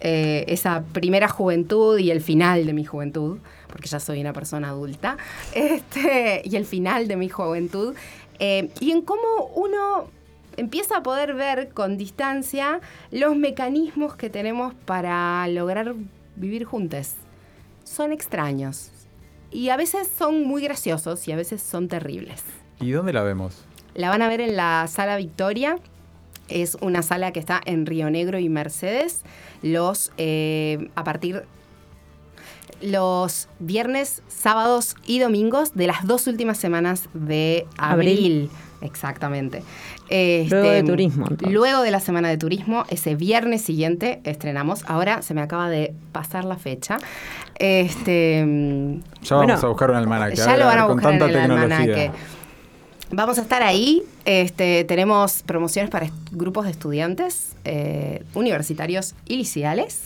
eh, esa primera juventud y el final de mi juventud, porque ya soy una persona adulta, este, y el final de mi juventud, eh, y en cómo uno empieza a poder ver con distancia los mecanismos que tenemos para lograr vivir juntos. Son extraños. Y a veces son muy graciosos y a veces son terribles. ¿Y dónde la vemos? La van a ver en la Sala Victoria. Es una sala que está en Río Negro y Mercedes. Los eh, a partir los viernes, sábados y domingos de las dos últimas semanas de abril. Abril. Exactamente. Este, Luego de turismo, entonces. Luego de la semana de turismo, ese viernes siguiente estrenamos. Ahora se me acaba de pasar la fecha. Este, Ya Bueno, vamos a buscar un almanaque. ya ver, lo van a con buscar en tanta el tecnología. almanaque. Vamos a estar ahí. Este, tenemos promociones para est- grupos de estudiantes eh, universitarios y liceales.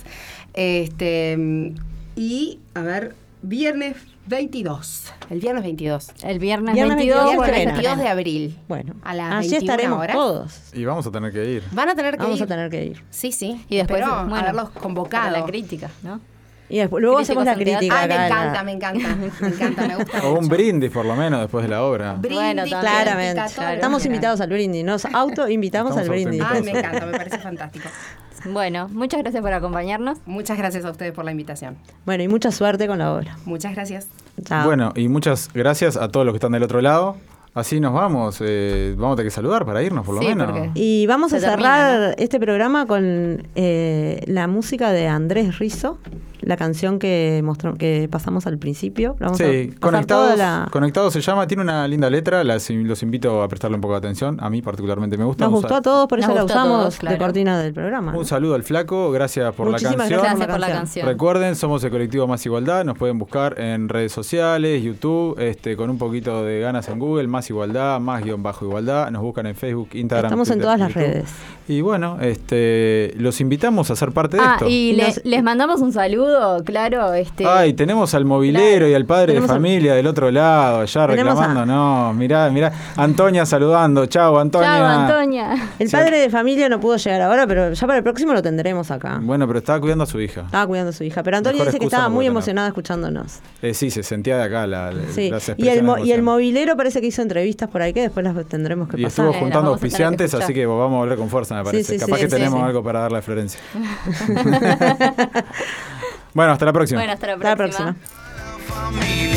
Este, y, a ver, viernes 22. El viernes 22. el viernes, Viernes 22, Viernes Viernes estrena. 22 de abril. Bueno, A las allí 21 estaremos horas. todos. Y vamos a tener que ir. Van a tener que Vamos ir. a tener que ir. Sí, sí. Y después, Espero bueno, haberlos convocado. la crítica, ¿no? Y después, luego hacemos la crítica. Ay, me encanta, me encanta, me encanta, me gusta. O un brindis, por lo menos, después de la obra. Brindis, Bueno, también. Claramente. Estamos invitados al brindis. Nos auto-invitamos al brindis. Ay, me encanta, me parece fantástico. Bueno, muchas gracias por acompañarnos. Muchas gracias a ustedes por la invitación. Bueno, y mucha suerte con la obra. Muchas gracias. Chao. Bueno, y muchas gracias a todos los que están del otro lado. Así nos vamos. eh, vamos a tener que saludar para irnos, por lo Sí, menos. Y vamos a cerrar termina, este programa con eh, la música de Andrés Rizzo, la canción que mostró, que pasamos al principio. Vamos Sí, a conectados, la- conectados se llama, tiene una linda letra, las- los invito a prestarle un poco de atención, a mí particularmente me gusta. Nos gustó a todos, por eso la usamos todos, claro. de cortina del programa. Un saludo al flaco, gracias por Muchísimas la canción. gracias Gracias por la canción. Recuerden, somos el colectivo Más Igualdad, nos pueden buscar en redes sociales, YouTube, este, con un poquito de ganas en Google, Más Igualdad, Más guion bajo Igualdad, nos buscan en Facebook, Instagram. Estamos en todas las YouTube. redes. Y bueno, este, los invitamos a ser parte de Ah, esto. y les, les mandamos un saludo, claro. Este, Ay, tenemos al movilero y al padre de al- familia del otro lado, allá Tenemos a- reclamando. No, mirá, mirá. Antonia saludando. Chao, Antonia. Chao, Antonia. El Sí. padre de familia no pudo llegar ahora, pero ya para el próximo lo tendremos acá. Bueno, pero estaba cuidando a su hija. Estaba cuidando a su hija. Pero Antonio Mejor dice que estaba no muy emocionada escuchándonos. Eh, sí, se sentía de acá la, la- Sí. las Y el, y el movilero parece que hizo entrevistas por ahí que después las tendremos que Y pasar. estuvo Eh, juntando auspiciantes, así que vamos a volver con fuerza, me parece. sí, Capaz sí, que sí, tenemos sí. algo para darle a Florencia. bueno, hasta la próxima. Bueno, hasta la Hasta la próxima. próxima.